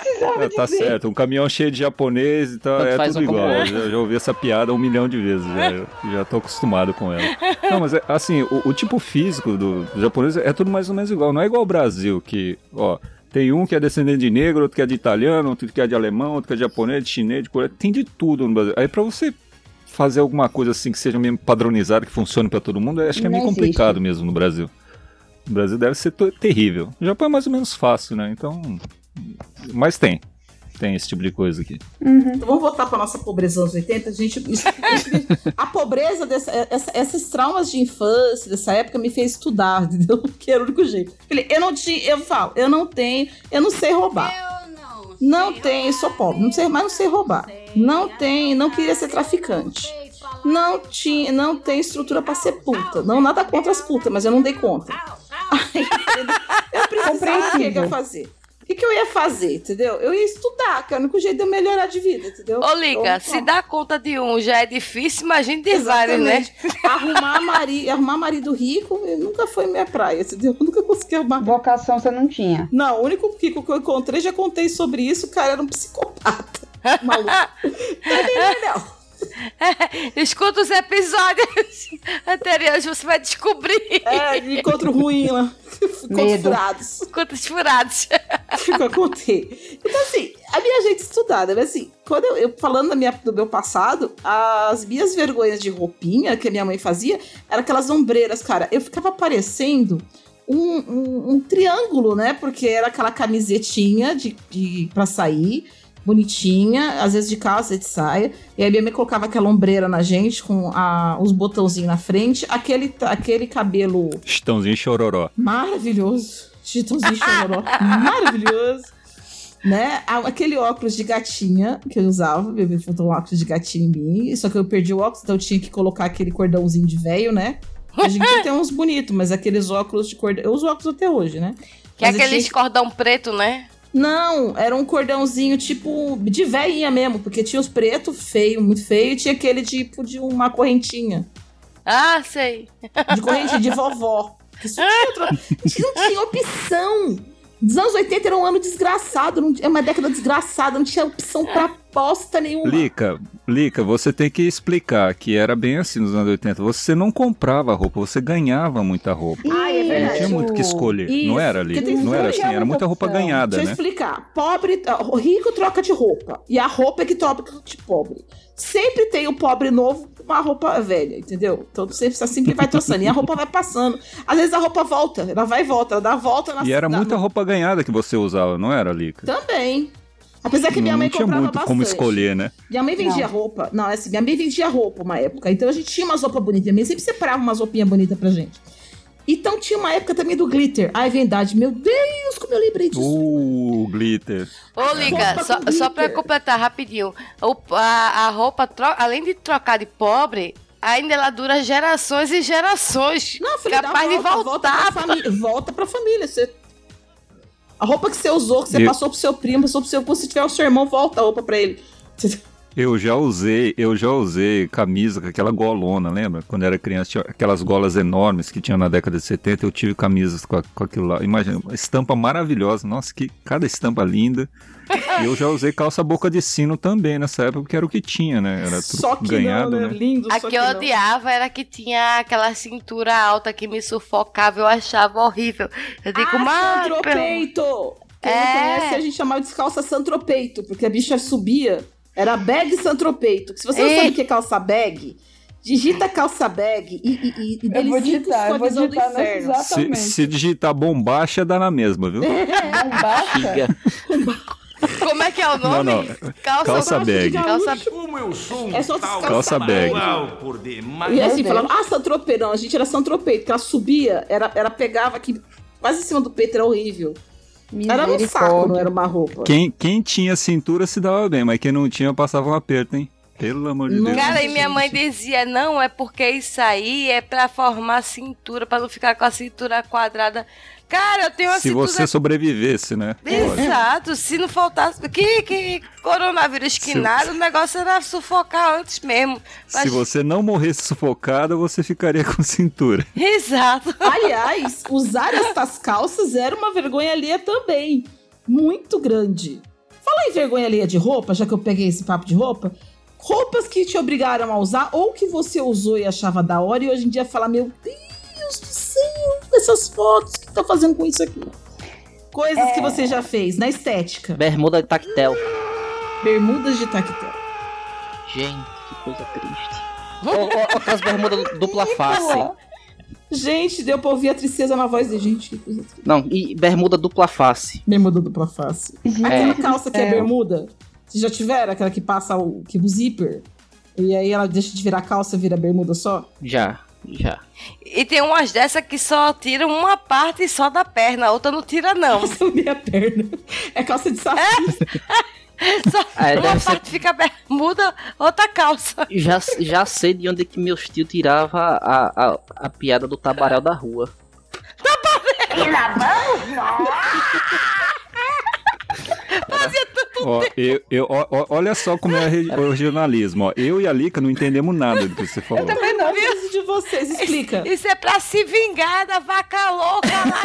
Precisava É, tá dizer. certo, um caminhão cheio de japonês e tal, Tanto é tudo igual. Eu já, já ouvi essa piada um milhão de vezes, já, já tô acostumado com ela. Não, mas é, assim, o, o tipo físico do, do japonês é tudo mais ou menos igual. Não é igual ao Brasil, que, ó, tem um que é descendente de negro, outro que é de italiano, outro que é de alemão, outro que é de japonês, de chinês, de coreano. Tem de tudo no Brasil. Aí pra você fazer alguma coisa assim que seja mesmo padronizado, que funcione pra todo mundo, acho que é meio complicado mesmo no Brasil. No Brasil deve ser terrível. No Japão é mais ou menos fácil, né? Então. Mas tem. Tem esse tipo de coisa aqui. Então vamos voltar para nossa pobreza dos anos 80. A gente, a pobreza, dessa, essa- esses traumas de infância dessa época me fez estudar, entendeu? Que era o único jeito. Falei, Eu não tinha, eu falo, eu não tenho, eu não sei roubar. Não tenho, sou pobre, não sei, mas não sei roubar. Não tenho, não queria ser traficante. Não tinha, não tem estrutura para ser puta. Não nada contra as putas, mas eu não dei conta. Aí, eu precisava, o que, que eu ia fazer? O que, que eu ia fazer, entendeu? Eu ia estudar, que é o único jeito de eu melhorar de vida, entendeu? Ô, Liga, Então, se dar conta de um já é difícil, imagina de vários, né? Arrumar, mari, arrumar marido rico nunca foi minha praia, entendeu? Eu nunca consegui arrumar. Vocação você não tinha. Não, o único rico que eu encontrei, já contei sobre isso, o cara era um psicopata. Maluco. Não, não. Escuta os episódios anteriores, você vai descobrir. É, encontro ruim lá. Contos Medo. furados. Contos furados. que eu contei. Então, assim, a minha gente estudada, mas assim, quando eu, eu- falando da minha, do meu passado, as minhas vergonhas de roupinha que a minha mãe fazia eram aquelas ombreiras, cara. Eu ficava parecendo um, um- um triângulo, né? Porque era aquela camisetinha de, de, pra sair, bonitinha, às vezes de calça e de saia. E aí minha mãe colocava aquela ombreira na gente com a- os botãozinhos na frente, aquele, aquele cabelo Chitãozinho chororó. Maravilhoso. Chitãozinho chororó. Maravilhoso. Né? A- Aquele óculos de gatinha que eu usava, bebê botou um óculos de gatinha em mim, só que eu perdi o óculos, então eu tinha que colocar aquele cordãozinho de velho, né? Em dia tem uns bonitos, mas aqueles óculos de cordão. Eu uso óculos até hoje, né? Que é Mas eu aqueles tinha- cordão preto, né? Não, era um cordãozinho tipo de velhinha mesmo, porque tinha os pretos, feio, muito feio, e tinha aquele tipo de uma correntinha. Ah, sei. de corrente de vovó. Isso não tinha, outra- não tinha opção. Os anos 80 era um ano desgraçado, não, é uma década desgraçada, não tinha opção pra bosta nenhuma. Lica, Lica, você tem que explicar que era bem assim nos anos 80. Você não comprava roupa, você ganhava muita roupa. E não tinha muito o que escolher. Isso, não era ali. tem Não era assim, era muita roupa ganhada, Deixa eu né? explicar. Pobre, rico troca de roupa. E a roupa é que troca de pobre. Sempre tem o pobre novo com uma roupa velha, entendeu? Então sempre, sempre vai troçando. E a roupa vai passando. Às vezes a roupa volta, ela vai e volta, ela dá a volta na E era na- muita roupa ganhada que você usava, não era, Lica? Também. Apesar que minha não mãe tinha comprava muito bastante. como escolher, né? Minha mãe vendia Não. roupa. Não, é assim, minha mãe vendia roupa uma época. Então a gente tinha umas roupas bonitas. Minha mãe sempre separava umas roupinhas bonitas pra gente. Então tinha uma época também do glitter. Ai, verdade. Meu Deus, como eu lembrei disso. Uh, glitter. Ô, Liga, só, com só pra glitter. completar rapidinho. O- a, a roupa, tro- além de trocar de pobre, ainda ela dura gerações e gerações. Não, filha, dá capaz de volta, volta pra voltar. família. Volta pra família. Você... A roupa que você usou, que você Eu- passou pro seu primo, passou pro seu... Se tiver o seu irmão, volta a roupa pra ele. Eu já usei, eu já usei camisa com aquela golona, lembra? Quando era criança, tinha aquelas golas enormes que tinha na década de 70, eu tive camisas com, a- com aquilo lá. Imagina, uma estampa maravilhosa, nossa, que cada estampa linda. E eu já usei calça boca de sino também nessa época, porque era o que tinha, né? Era tudo Só que ganhado, não, né? né? Lindo, A só que que eu não. odiava era que tinha aquela cintura alta que me sufocava, eu achava horrível. Eu digo, Ah, mas. Santropeito! Quem não É. conhece, a gente chamava de calça santropeito, porque a bicha subia. Era bag santropeito. Se você não sabe o que é calça bag, digita calça bag e, e, e, e Eu vou digitar, eu vou digitar Se, Exatamente. se digitar bombacha, dá na mesma, viu? Bombacha? Giga. Como é que é o nome? Não, não. Calça, Calça bag. Calça... Como eu sou um É só tal Calça bag. por demais. E assim, Meu falava, ah, santropeito. Não, a gente era santropeito, porque ela subia, era, era pegava aqui quase em cima do peito, era horrível. Era no saco, não era uma roupa. Quem, quem tinha cintura se dava bem, mas quem não tinha passava um aperto, hein? Pelo amor de. Deus. Cara, e minha mãe dizia, não, é porque isso aí é pra formar cintura, pra não ficar com a cintura quadrada. Cara, eu tenho uma Se você sobrevivesse, né? Exato, se não faltasse... Que, que coronavírus que Se- nada, o negócio era sufocar antes mesmo. Se Mas- você não morresse sufocada, você ficaria com cintura. Exato. Aliás, usar estas calças era uma vergonha alheia também. Muito grande. Fala em vergonha alheia de roupa, já que eu peguei esse papo de roupa. Roupas que te obrigaram a usar ou que você usou e achava da hora e hoje em dia fala: Meu Deus do céu, essas fotos, o que tá fazendo com isso aqui? Coisas que você já fez na estética. Bermuda de tactel. Bermudas de tactel. Gente, que coisa triste. Ou, aquelas bermudas dupla face. Gente, deu pra ouvir a tristeza na voz de gente. Que coisa triste. Não, e bermuda dupla face. Bermuda dupla face. Gente, Aquela É. calça que é, é. bermuda. Vocês já tiveram? Aquela que passa o, que, o zíper. E aí ela deixa de virar calça e vira bermuda só? Já, já. E tem umas dessas que só tiram uma parte só da perna, a outra não tira, não. Calça meia perna. É calça de saci. Só É, uma deve ser- parte fica bermuda, outra calça. Já, já sei de onde é que meus tio tirava a, a, a piada do tabaréu da rua. E lá vamos nós. Ó, eu, eu- ó, ó, olha só como é o regionalismo. Ó. Eu e a Lica não entendemos nada do que você falou. Também não preciso de vocês. Explica. Isso é pra se vingar da vaca louca lá.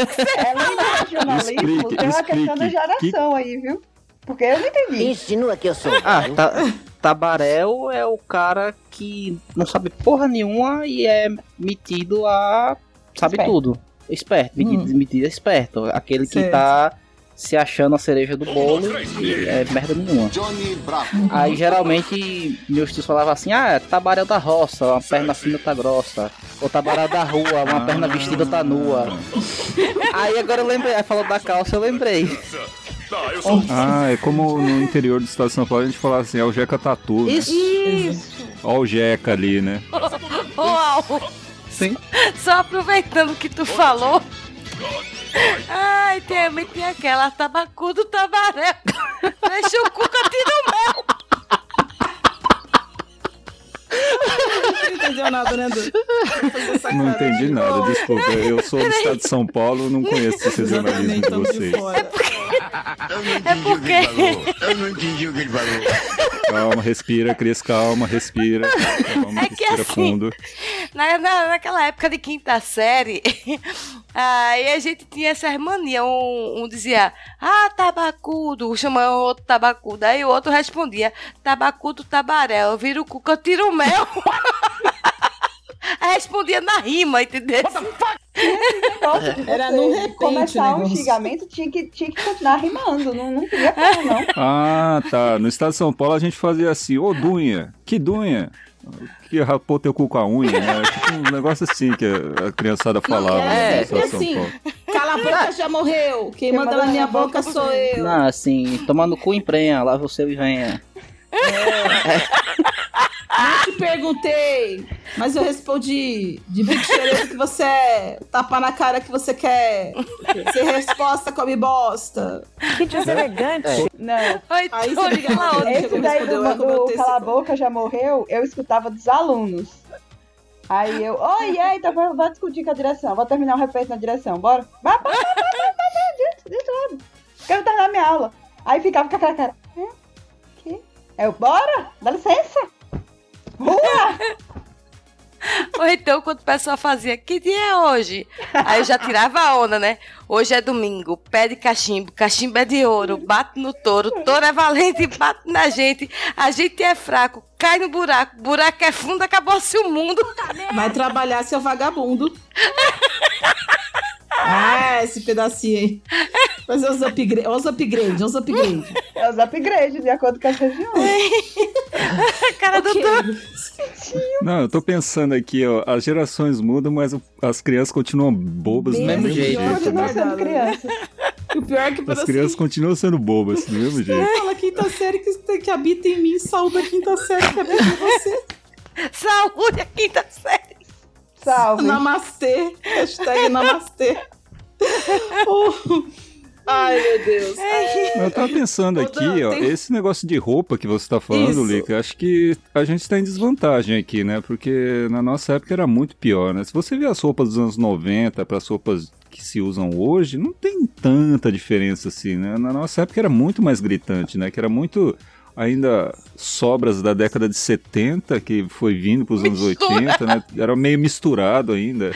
Além do regionalismo, Explique, tem uma questão da explique. geração aí, viu? Porque eu não entendi. Insinua que eu sou. Ah, ta, tabaréu é o cara que não sabe porra nenhuma e é metido a. sabe Esperto. tudo. Esperto, metido, metido a esperto. Aquele que Certo. tá se achando a cereja do bolo e é merda nenhuma. Aí geralmente meus tios falavam assim, ah, tabaréu da roça, uma perna fina tá grossa. Ou tabaréu da rua, uma perna vestida tá nua. Aí agora eu lembrei, aí falou da calça, eu lembrei. Ah, é como no interior do estado de São Paulo a gente falava assim, é o Jeca Tatu. né? Isso. Ó o Jeca ali, né? Uau. Sim. Só aproveitando que tu falou. Ai, também tem aquela tabacu do tabaré. Deixa o cuca tira o mel. Não entendeu nada, né, Du? Não entendi nada, desculpa. Eu sou do estado de São Paulo, não conheço esse regionalismo de de vocês. fora. É porque. Eu não entendi o que ele falou. Calma, respira, Cris, calma, respira. Calma, É que respira assim, fundo. Na, na- naquela época de quinta série, aí a gente tinha essas manias. Um, um dizia, ah, tabacudo, chamava o outro tabacudo. Aí o outro respondia, tabacudo tabaréu, vira o cuca, tira o mel. Aí respondia na rima, entendeu? Era no repente o Começar um xingamento, tinha que, tinha que continuar rimando. Não, não podia parar, não. Ah, tá. No estado de São Paulo a gente fazia assim, ô Dunha, que Dunha? Que rapou teu cu com a unha, né? Tipo um negócio assim que a criançada falava sempre estado de São assim. Cala a boca, já morreu. Quem manda na minha boca sou eu. Não, assim, tomando cu emprenha, lá você e venha. Não te perguntei, mas eu respondi. De bico xereto que você é. Tapa na cara que você quer. Ser resposta, come bosta. Que deselegante. Não. Aí você liga lá outra, Esse daí do, é eu do tenho Cala a Boca já morreu, eu escutava dos alunos. Aí eu, oi, eita, vai vai discutir com a direção. Vou terminar o respeito na direção, bora? Vai, vai, vai, vai, vai, vai, dentro, dentro logo. Quero terminar minha aula. Aí ficava com aquela cara. Hã? Que? Eu, bora? Dá licença. Rua! Ou então, quando o pessoal fazia, que dia é hoje? Aí eu já tirava a onda, né? Hoje é domingo, pé de cachimbo, cachimbo é de ouro, bate no touro, touro é valente, bate na gente, a gente é fraco, cai no buraco, buraco é fundo, acabou-se o mundo. Vai trabalhar, seu vagabundo. Ah, esse pedacinho aí. Fazer os upgrades, os upgrades, os upgrades. É os upgrades, de acordo com as regiões. Cara do Não, eu tô pensando aqui, ó, as gerações mudam, mas as crianças continuam bobas do mesmo jeito. Continuam né? sendo crianças. O pior é que As crianças continuam sendo bobas do mesmo jeito. Fala quinta série que, que habita em mim, saúde a quinta série que habita em você. Saúde a quinta série. Salve. Namastê. Hashtag namastê. Oh. Ai, meu Deus. É, Eu tava pensando Ô, aqui, Dan, ó, tem- esse negócio de roupa que você tá falando. Lica, acho que a gente tá em desvantagem aqui, né? Porque na nossa época era muito pior, né? Se você vê as roupas dos anos 90 para as roupas que se usam hoje, não tem tanta diferença assim, né? Na nossa época era muito mais gritante, né? Que era muito ainda sobras da década de 70 que foi vindo pros anos 80, né? Era meio misturado ainda.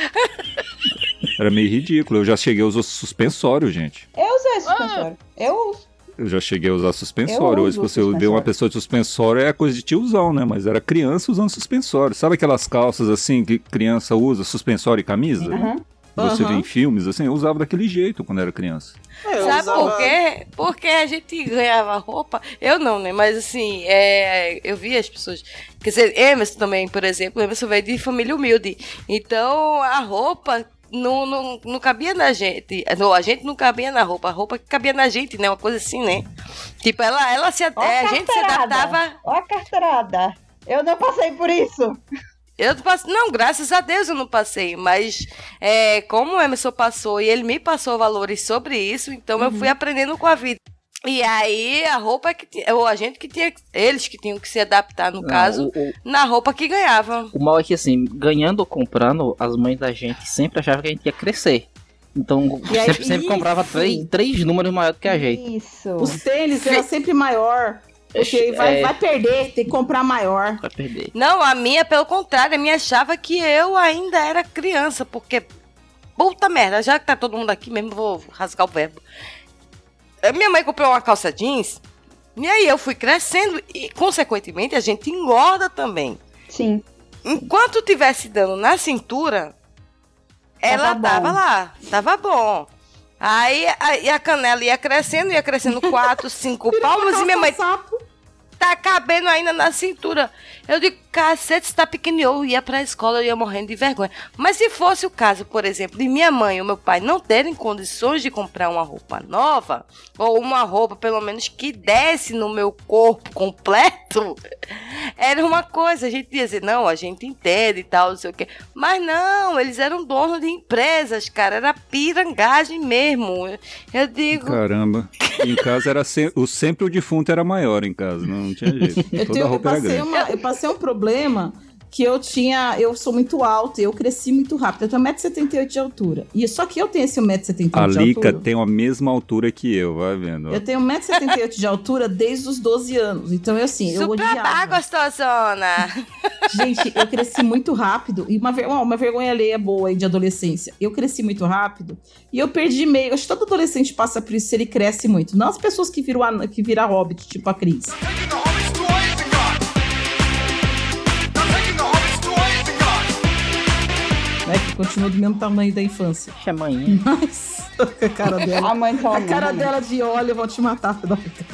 Era meio ridículo. Eu já cheguei a usar suspensório, gente. Eu usei suspensório. Eu uso. Eu já cheguei a usar Eu suspensório. Hoje, se você vê uma suspensório. pessoa de suspensório, é coisa de tiozão, né? Mas era criança usando suspensório. Sabe aquelas calças assim que criança usa, suspensório e camisa? Aham. Você vê Aham. em filmes, assim, eu usava daquele jeito quando era criança. Eu Sabe usava- por quê? Porque a gente ganhava roupa. Eu não, né? Mas assim, é, eu vi as pessoas. Quer dizer, Emerson também, por exemplo. Emerson veio de família humilde. Então a roupa. Não, não, não cabia na gente. Não, a gente não cabia na roupa. A roupa que cabia na gente, né? Uma coisa assim, né? Tipo, ela, ela se, Ó é, a gente se adaptava. Ó a carteirada. Eu não passei por isso. Eu não passei, não, graças a Deus eu não passei, mas é, como o Emerson passou e ele me passou valores sobre isso, então eu Uhum. fui aprendendo com a vida. E aí a roupa que tinha, ou a gente que tinha, eles que tinham que se adaptar, no Não, caso, o- o- na roupa que ganhava. O mal é que, assim, ganhando ou comprando, as mães da gente sempre achavam que a gente ia crescer. Então, E aí- sempre, sempre comprava três, três números maior do que a gente. Isso. Os tênis era sempre maior. Porque vai, É. vai perder, tem que comprar maior. Vai perder. Não, a minha, pelo contrário, a minha achava que eu ainda era criança, porque. Puta merda, já que tá todo mundo aqui mesmo, vou rasgar o verbo. A Minha mãe comprou uma calça jeans, e aí eu fui crescendo, e consequentemente a gente engorda também. Sim. Enquanto tivesse dando na cintura, ela bom. tava lá, tava bom. Aí a, a canela ia crescendo, ia crescendo quatro, cinco palmos, e minha mãe tá cabendo ainda na cintura. Eu digo, cacete, você tá pequeno. Eu ia pra escola, eu ia morrendo de vergonha. Mas se fosse o caso, por exemplo, de minha mãe ou meu pai não terem condições de comprar uma roupa nova, ou uma roupa, pelo menos, que desse no meu corpo completo, era uma coisa. A gente ia dizer, não, a gente entende e tal, não sei o quê. Mas não, eles eram donos de empresas, cara. Era pirangagem mesmo. Eu digo. Caramba. Em casa era se- o, sempre o defunto era maior em casa, não tinha jeito. Eu, tenho, eu, passei uma, eu passei um problema que eu tinha. Eu sou muito alta e eu cresci muito rápido. Eu tenho 1,78m de altura. E só que eu tenho esse 1,78m A de Lica altura. tem a mesma altura que eu, vai vendo. Eu tenho 1,78m de altura desde os 12 anos. Então, eu assim, eu Supra odiava. bar, gostosona! Gente, eu cresci muito rápido. E uma, ver- uma vergonha alheia boa aí de adolescência. Eu cresci muito rápido e eu perdi meio. Acho que todo adolescente passa por isso se ele cresce muito. Não as pessoas que viram a, que viram a Hobbit, tipo a Cris. Continua do mesmo tamanho da infância. Que é mãe. Mas a cara dela. A mãe tá A cara dela de olha, eu vou te matar, filho da puta.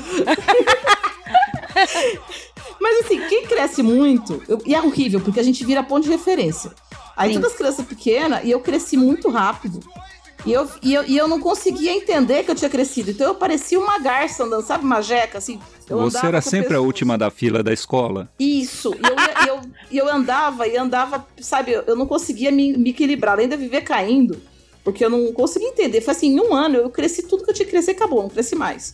Mas assim, quem cresce muito, eu- e é horrível, porque a gente vira ponto de referência. Aí Sim. todas as crianças pequenas, e eu cresci muito rápido. E eu, e, eu, e eu não conseguia entender que eu tinha crescido. Então eu parecia uma garça andando, sabe, uma jeca, assim. Eu Você era sempre a última da fila da escola. Isso, e eu, ia- eu, eu andava e andava, sabe, eu não conseguia me, me equilibrar, além de eu viver caindo, porque eu não conseguia entender. Foi assim, em um ano eu cresci tudo que eu tinha que crescer acabou, não cresci mais.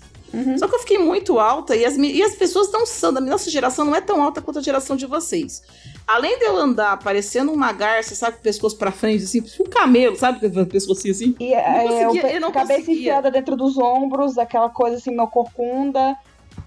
Só que eu fiquei muito alta e as, e as pessoas não são, da nossa geração não é tão alta quanto a geração de vocês. Além de eu andar parecendo uma garça, sabe, com o pescoço pra frente, assim, um camelo, sabe, com o pescoço assim. E é, não eu, conseguia, eu não cabeça conseguia. enfiada dentro dos ombros, aquela coisa assim, meu corcunda.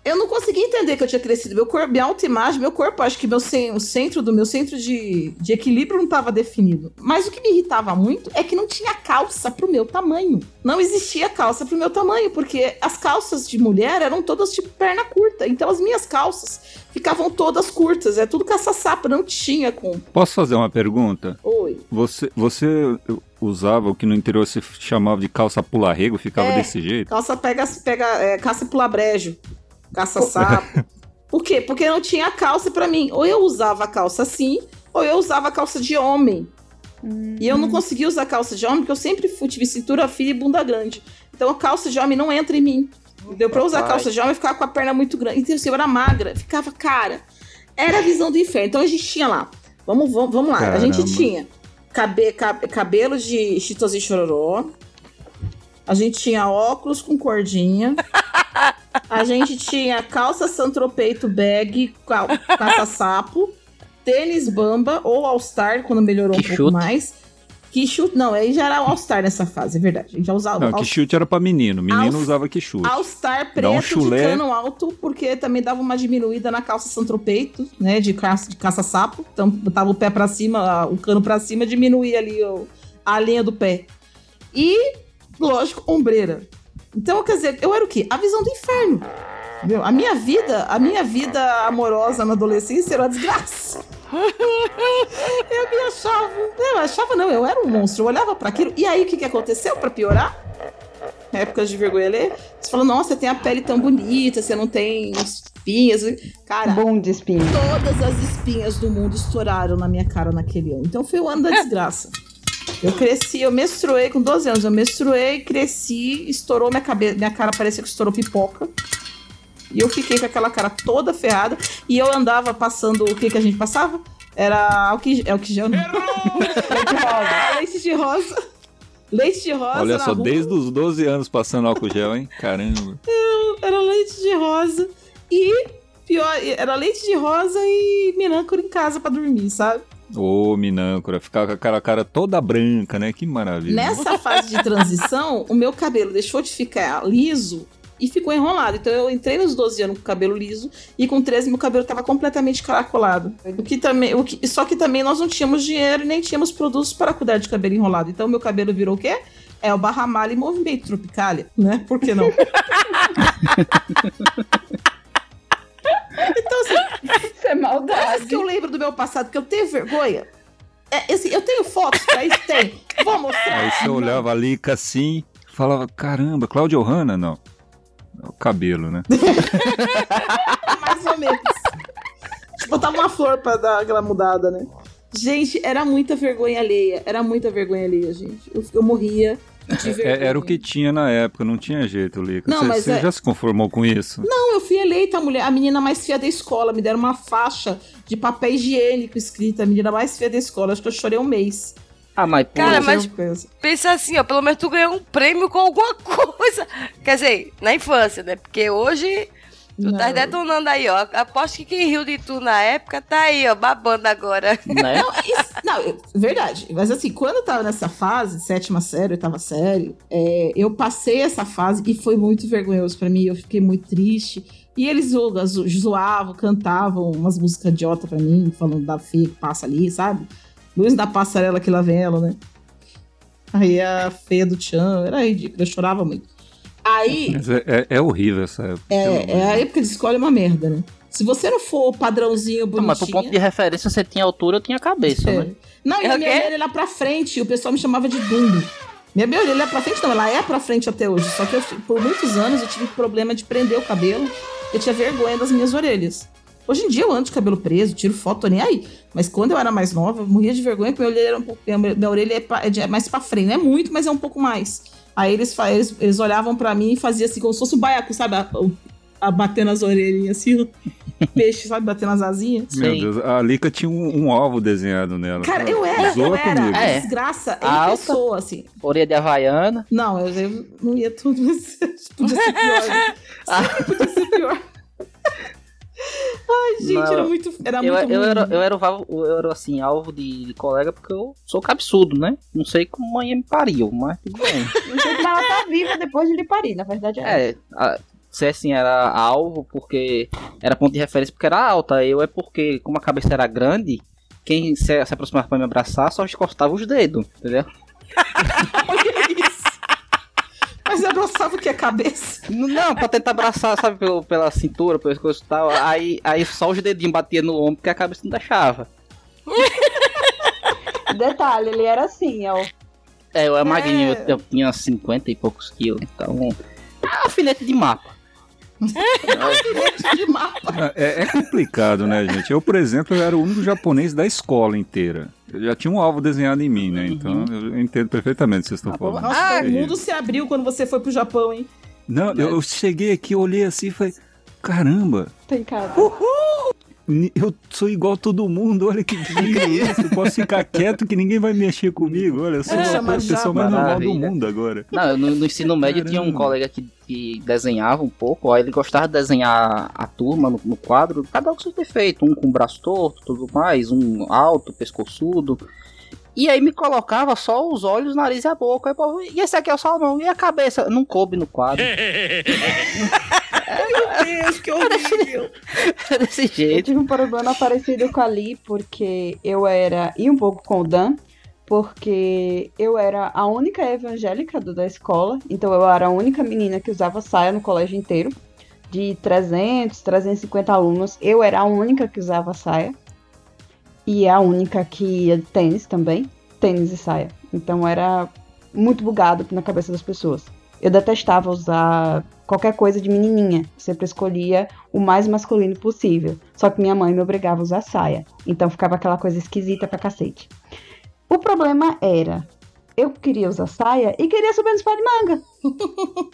Eu não conseguia entender que eu tinha crescido. Meu corpo, minha autoimagem, meu corpo, acho que meu o centro do meu centro de, de equilíbrio não estava definido. Mas o que me irritava muito é que não tinha calça pro meu tamanho. Não existia calça pro meu tamanho, porque as calças de mulher eram todas tipo perna curta. Então as minhas calças ficavam todas curtas. É tudo caça-sapo, não tinha com. Posso fazer uma pergunta? Oi. Você, você usava o que no interior se chamava de calça pula-rego, ficava É. desse jeito? Calça pega, pega é, caça pula brejo, caça sapo. Por quê? Porque não tinha calça pra mim. Ou eu usava calça assim, ou eu usava calça de homem. E eu não conseguia usar calça de homem porque eu sempre fui, tive cintura fina e bunda grande. Então a calça de homem não entra em mim. Deu pra eu usar calça de homem e ficar com a perna muito grande. Então, assim, eu era magra, ficava, cara. Era a visão do inferno. Então a gente tinha lá. Vamos, vamos, vamos lá. A gente Caramba. tinha cabe, cabe- cabelo de chitozinho chororó. A gente tinha óculos com cordinha. A gente tinha calça santropeito bag, cal- caça-sapo, tênis bamba ou all-star, quando melhorou um Que pouco chute. mais. Que chute. Não, aí já era all-star nessa fase, é verdade. A gente já usava. Não, all- que chute era pra menino. Menino All- usava que chute. All-Star preto um de chulé. cano alto, porque também dava uma diminuída na calça santropeito, né? De caça, de caça-sapo. Então botava o pé pra cima, o cano pra cima, diminuía ali o- a linha do pé. E, lógico, ombreira. Então, quer dizer, eu era o quê? A visão do inferno. Entendeu? A minha vida, a minha vida amorosa na adolescência era uma desgraça. eu me achava. Eu achava, não, eu era um monstro. Eu olhava pra aquilo. E aí, o que, que aconteceu pra piorar? épocas de vergonha ler, você falou, nossa, você tem a pele tão bonita, você não tem espinhas. Cara, Bom de espinho. todas as espinhas do mundo estouraram na minha cara naquele ano. Então foi o ano da desgraça. Eu cresci, eu menstruei com 12 anos, eu menstruei, cresci, estourou minha cabeça, minha cara parecia que estourou pipoca. E eu fiquei com aquela cara toda ferrada. E eu andava passando o que que a gente passava? Era álcool, é o que gel, não. Leite de rosa. Leite de rosa. Leite de rosa. Olha só, rua. desde os 12 anos passando álcool gel, hein? Caramba. Era leite de rosa. E pior, era leite de rosa e minâncora em casa pra dormir, sabe? Ô, Minâncora, ficava com aquela cara toda branca, né? Que maravilha. Nessa fase de transição, o meu cabelo deixou de ficar liso e ficou enrolado. Então eu entrei nos 12 anos com o cabelo liso e com 13 meu cabelo tava completamente caracolado. O que também, o que, só que também nós não tínhamos dinheiro e nem tínhamos produtos para cuidar de cabelo enrolado. Então meu cabelo virou o quê? É o Barra Malha e Movimento Tropicália, né? Por que não? então, assim, Isso é maldade. coisas que eu lembro do meu passado que eu tenho vergonha. É, assim, eu tenho fotos pra isso? Tem. Vou mostrar. Aí você olhava a Lica assim, falava, caramba, Cláudia Hanna, não. É o cabelo, né? Mais ou menos. Tipo, botava uma flor pra dar aquela mudada, né? Gente, era muita vergonha alheia. Era muita vergonha alheia, gente. Eu, eu morria. É- era o que tinha na época, não tinha jeito, Lica. Não, Você mas você é- já se conformou com isso? Não, eu fui eleita a mulher, a menina mais feia da escola. Me deram uma faixa de papel higiênico escrita, a menina mais feia da escola. Acho que eu chorei um mês. Ah, mas pô, Cara, Não mas pensa. pensa assim, ó, pelo menos tu ganhou um prêmio com alguma coisa. Quer dizer, na infância, né? Porque hoje tu Não. tá detonando aí, ó. Aposto que quem riu de tu na época tá aí, ó, babando agora. né? Não, isso- não, verdade. Mas assim, quando eu tava nessa fase, sétima série, oitava série, é, eu passei essa fase e foi muito vergonhoso pra mim. Eu fiquei muito triste. E eles zo- zo- zoavam, cantavam umas músicas idiota pra mim, falando da feia que passa ali, sabe? Luz da passarela que lá vem ela, né? Aí a feia do Tchan, era ridículo, eu chorava muito. Aí, é, é- é horrível essa é, é a época de escola é uma merda, né? Se você não for padrãozinho, Não, bonitinho... mas pro ponto de referência, você tinha altura, eu tinha cabeça, É. né? Não, e É a minha orelha era pra frente, e o pessoal me chamava de Dumbo. Minha, minha orelha é pra frente, não, ela é pra frente até hoje. Só que eu, por muitos anos eu tive problema de prender o cabelo. Eu tinha vergonha das minhas orelhas. Hoje em dia eu ando de cabelo preso, tiro foto, tô nem aí. Mas quando eu era mais nova, eu morria de vergonha, porque minha orelha, era um pouco, minha, minha orelha é, pra- é é mais pra frente. Não é muito, mas é um pouco mais. Aí eles, eles, eles olhavam pra mim e faziam assim, como se fosse o baiacu, sabe? A, a bater nas orelhinhas, assim. Peixe, sabe? Bater nas asinhas. Meu Deus, a Lica tinha um, um alvo desenhado nela. Cara, eu era, eu era. comigo. A É. desgraça em Alta. pessoa, assim. Orelha de Havaiana. Não, eu, eu não ia tudo. Podia ser pior. né? Sempre podia ser pior. Ai, gente, Não, era muito. Era eu, muito eu, era, eu, era, eu era, assim, alvo de, de colega porque eu sou cabeçudo, né? Não sei como mãe me pariu, mas tudo bem. Não sei como ela tá viva depois de lhe parir, na verdade é. É, a, se assim, era alvo porque era ponto de referência porque era alta. Eu é porque, como a cabeça era grande, quem se, se aproximava pra me abraçar só encostava os dedos, entendeu? Olha isso. Mas abraçava o que? A cabeça? Não, pra tentar abraçar, sabe, pelo, pela cintura, pelo pescoço e tal. Aí, aí só os dedinhos batiam no ombro porque a cabeça não deixava. Detalhe, ele era assim, ó. É, eu era magrinho, eu, eu tinha 50 e poucos quilos, então. É alfinete de mapa. de mapa. É, é complicado, né, gente? Eu, por exemplo, eu era o único japonês da escola inteira. Eu já tinha um alvo desenhado em mim, né? Então eu entendo perfeitamente o que vocês estão falando. Nossa, É o mundo se abriu quando você foi pro Japão, hein? Não, eu, eu cheguei aqui, olhei assim e falei: caramba, Tem cara. ni- eu sou igual todo mundo, olha que isso. Eu posso ficar quieto que ninguém vai mexer comigo. Olha, eu sou É, a pessoa mais normal do mundo agora. Não, no, no ensino médio tinha um Caramba. colega que, que desenhava um pouco, aí ele gostava de desenhar a turma no, no quadro, cada um com seu defeito, um com o braço torto, tudo mais, um alto, pescoçudo. E aí me colocava só os olhos, o nariz e a boca. E esse aqui é o salmão, e a cabeça? Não coube no quadro. Meu Deus, que horrível. É desse Eu jeito. tive um problema parecido com a Lee, porque eu era. E um pouco com o Dan, porque eu era a única evangélica do- da escola, então eu era a única menina que usava saia no colégio inteiro. De 300, 350 alunos, eu era a única que usava saia. E a única que ia de tênis também. Tênis e saia. Então era muito bugado na cabeça das pessoas. Eu detestava usar qualquer coisa de menininha. Sempre escolhia o mais masculino possível. Só que minha mãe me obrigava a usar saia. Então ficava aquela coisa esquisita pra cacete. O problema era, eu queria usar saia e queria subir no espalho de manga.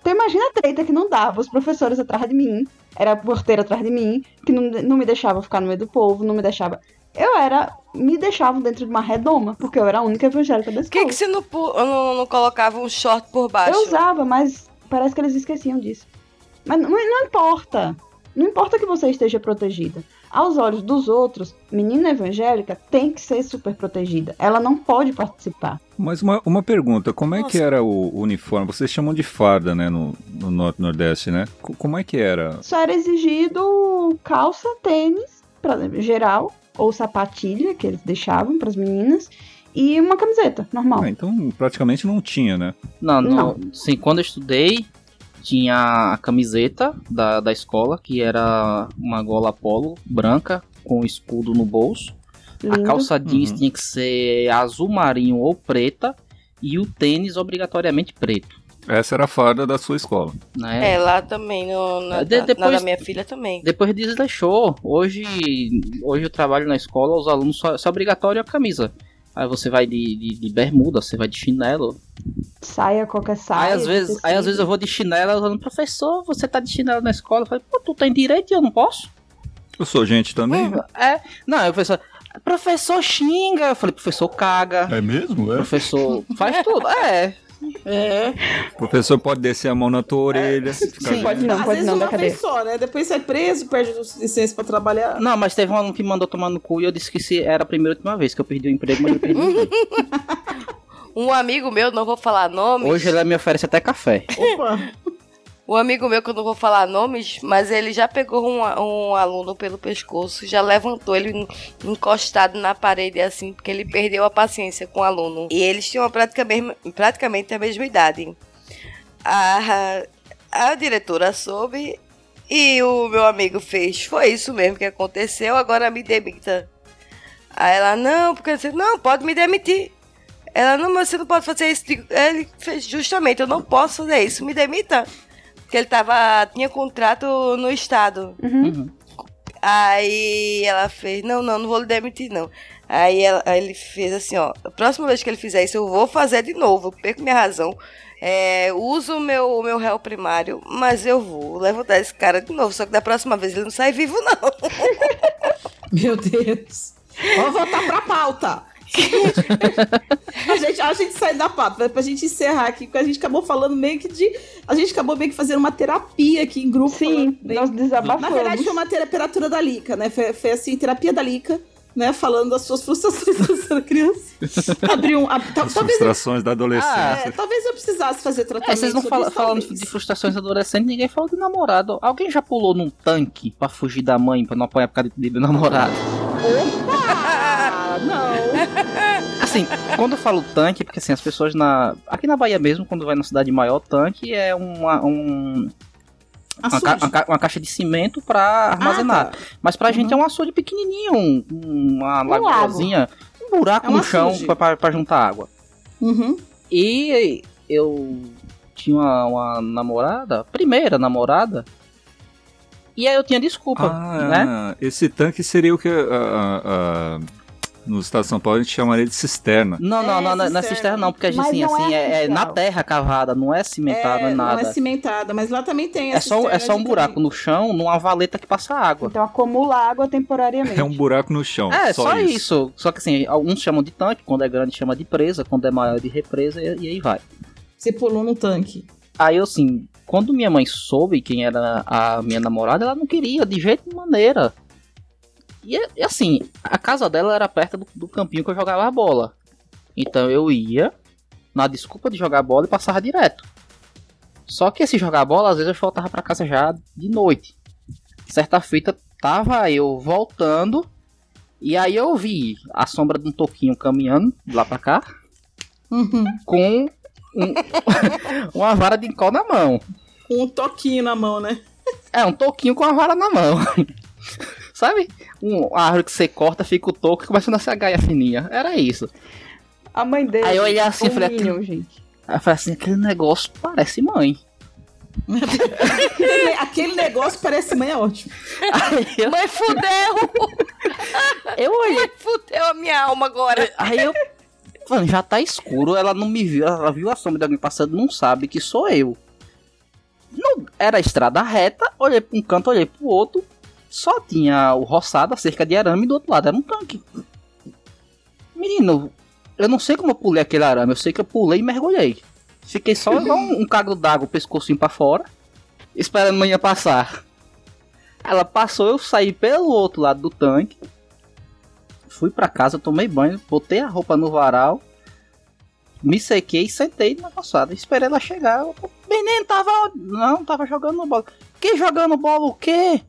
então imagina a treta que não dava, os professores atrás de mim, era a porteira atrás de mim, que não, não me deixava ficar no meio do povo, não me deixava... Eu era... Me deixavam dentro de uma redoma, porque eu era a única evangélica da Por escola. que, que você não, não, não colocava um short por baixo? Eu usava, mas parece que eles esqueciam disso. Mas não, não importa. Não importa que você esteja protegida. Aos olhos dos outros, menina evangélica tem que ser super protegida. Ela não pode participar. Mas uma, uma pergunta, como é que Nossa. era o uniforme? Vocês chamam de farda, né, no, no Norte Nordeste, né? Co- Como é que era? Só era exigido calça, tênis, pra, geral, ou sapatilha, que eles deixavam para as meninas, e uma camiseta, normal. Ah, então praticamente não tinha, né? Não, não. Não. Sim, quando eu estudei, tinha a camiseta da, da escola, que era uma gola polo branca, com o escudo no bolso. A Lindo. calça jeans Uhum. tinha que ser azul marinho ou preta, e o tênis obrigatoriamente preto. Essa era a farda da sua escola. Né? É, lá também, no, na, De- depois- na da minha filha também. Depois desleixou. Hoje, hoje eu trabalho na escola, os alunos só, só é obrigatório a camisa. Aí você vai de, de, de bermuda, você vai de chinelo. Saia, qualquer saia. aí, às vezes, aí às vezes eu vou de chinelo, eu falo, professor, você tá de chinelo na escola? Eu falei, pô, tu tem direito e eu não posso? Eu sou gente também. né? É, não, aí o professor, professor xinga. Eu falei, professor caga. É mesmo? Professor faz tudo. É. É. O professor pode descer a mão na tua orelha. ficar sim. Pode não, Às pode vezes não, da uma vez cadeia. só, né? Depois você é preso, perde licença pra trabalhar. Não, mas teve um aluno que mandou tomar no cu e eu disse que se era a primeira e última vez que eu perdi o emprego, mas eu perdi o emprego. Um amigo meu, não vou falar nomes. Hoje ele me oferece até café. Opa! Um amigo meu, que eu não vou falar nomes, mas ele já pegou um, um aluno pelo pescoço, já levantou ele en- encostado na parede assim, porque ele perdeu a paciência com o aluno. E eles tinham praticamente, praticamente a mesma idade. A, a diretora soube E o meu amigo fez, foi isso mesmo que aconteceu, agora me demita. Aí ela, não, porque você, não, pode me demitir. Ela, não, mas você não pode fazer isso. Ele fez justamente, eu não posso fazer isso, me demita. Porque ele tava, tinha contrato no estado. Aí ela fez, não, não, não vou lhe demitir, não. Aí, ela- aí ele fez assim, ó, a próxima vez que ele fizer isso, eu vou fazer de novo, eu perco minha razão. É, uso o meu, o meu réu primário, mas eu vou levantar esse cara de novo. Só que da próxima vez ele não sai vivo, não. Meu Deus. Vamos voltar pra pauta. a, gente, a gente sai da pauta, pra gente encerrar aqui, porque a gente acabou falando meio que de. A gente acabou meio que fazendo uma terapia aqui em grupo. Sim, nós desabafamos. Na verdade, foi uma temperatura da Lica, né? Foi, foi assim, terapia da Lica, né? Falando das suas frustrações quando você era criança. Abriu um. ab- As talvez, frustrações da adolescência. é, talvez eu precisasse fazer É, tratamento. vocês não falam falando de frustrações adolescentes, ninguém falou de namorado. Alguém já pulou num tanque pra fugir da mãe, pra não apanhar por causa de de namorado? Opa! Não! Assim, quando eu falo tanque, porque assim, as pessoas na. Aqui na Bahia mesmo, quando vai na cidade maior, tanque é uma, um, uma, ca- uma ca- uma caixa de cimento pra armazenar. Ah, tá. Mas pra gente é um açude pequenininho, um- uma Um lagoazinha, um buraco É um no chão açude. pra, pra, pra juntar água. Uhum. E eu tinha uma, uma namorada, primeira namorada, e aí eu tinha desculpa, né? Ah, esse tanque seria o que ah, no estado de São Paulo a gente chamaria de cisterna. Não, não, É, não, não, não é cisterna. cisterna não, porque assim, não assim, é é, é na terra cavada, não é cimentado, não é nada. Não é cimentada, mas lá também tem É só, é cisterna só um de buraco caminho. no chão, numa valeta que passa água. Então acumula água temporariamente. É um buraco no chão. É, só, só, isso. isso. Só que assim, alguns chamam de tanque, quando é grande chama de presa, quando é maior de represa, e, e aí vai. Você pulou no tanque. Aí eu assim, quando minha mãe soube quem era a minha namorada, ela não queria, de jeito de maneira. E, e, assim, a casa dela era perto do, do campinho que eu jogava a bola. Então eu ia, na desculpa de jogar bola, e passava direto. Só que esse jogar bola, às vezes eu voltava pra casa já de noite. Certa feita, tava eu voltando, e aí eu vi a sombra de um toquinho caminhando lá pra cá, Uhum. com um- uma vara de cola na mão. Com um toquinho na mão, né? É, um toquinho com a vara na mão. Sabe? Um, uma árvore que você corta, fica o toco e começa a nascer a gaia fininha. Era isso. A mãe dele. Aí eu olhei assim e falei, Minion, aquele- gente. Aí eu falei assim, aquele negócio parece mãe. Aquele, aquele negócio parece mãe é ótimo. Eu, Mãe, fudeu! eu olhei. Mãe, fudeu a minha alma agora. Aí eu. Mano, já tá escuro, ela não me viu, ela viu a sombra de alguém passando, não sabe que sou eu. Não, era a estrada reta, olhei pra um canto, olhei pro outro, só tinha o roçado, a cerca de arame, do outro lado era um tanque. Menino, eu não sei como eu pulei aquele arame, eu sei que eu pulei e mergulhei. Fiquei só igual um, um cago d'água, o pescocinho pra fora, esperando a manhã passar. Ela passou, eu saí pelo outro lado do tanque, fui pra casa, tomei banho, botei a roupa no varal, me sequei e sentei na calçada. Esperei ela chegar. Menino tava. Não, tava jogando bola. Que jogando bola o quê?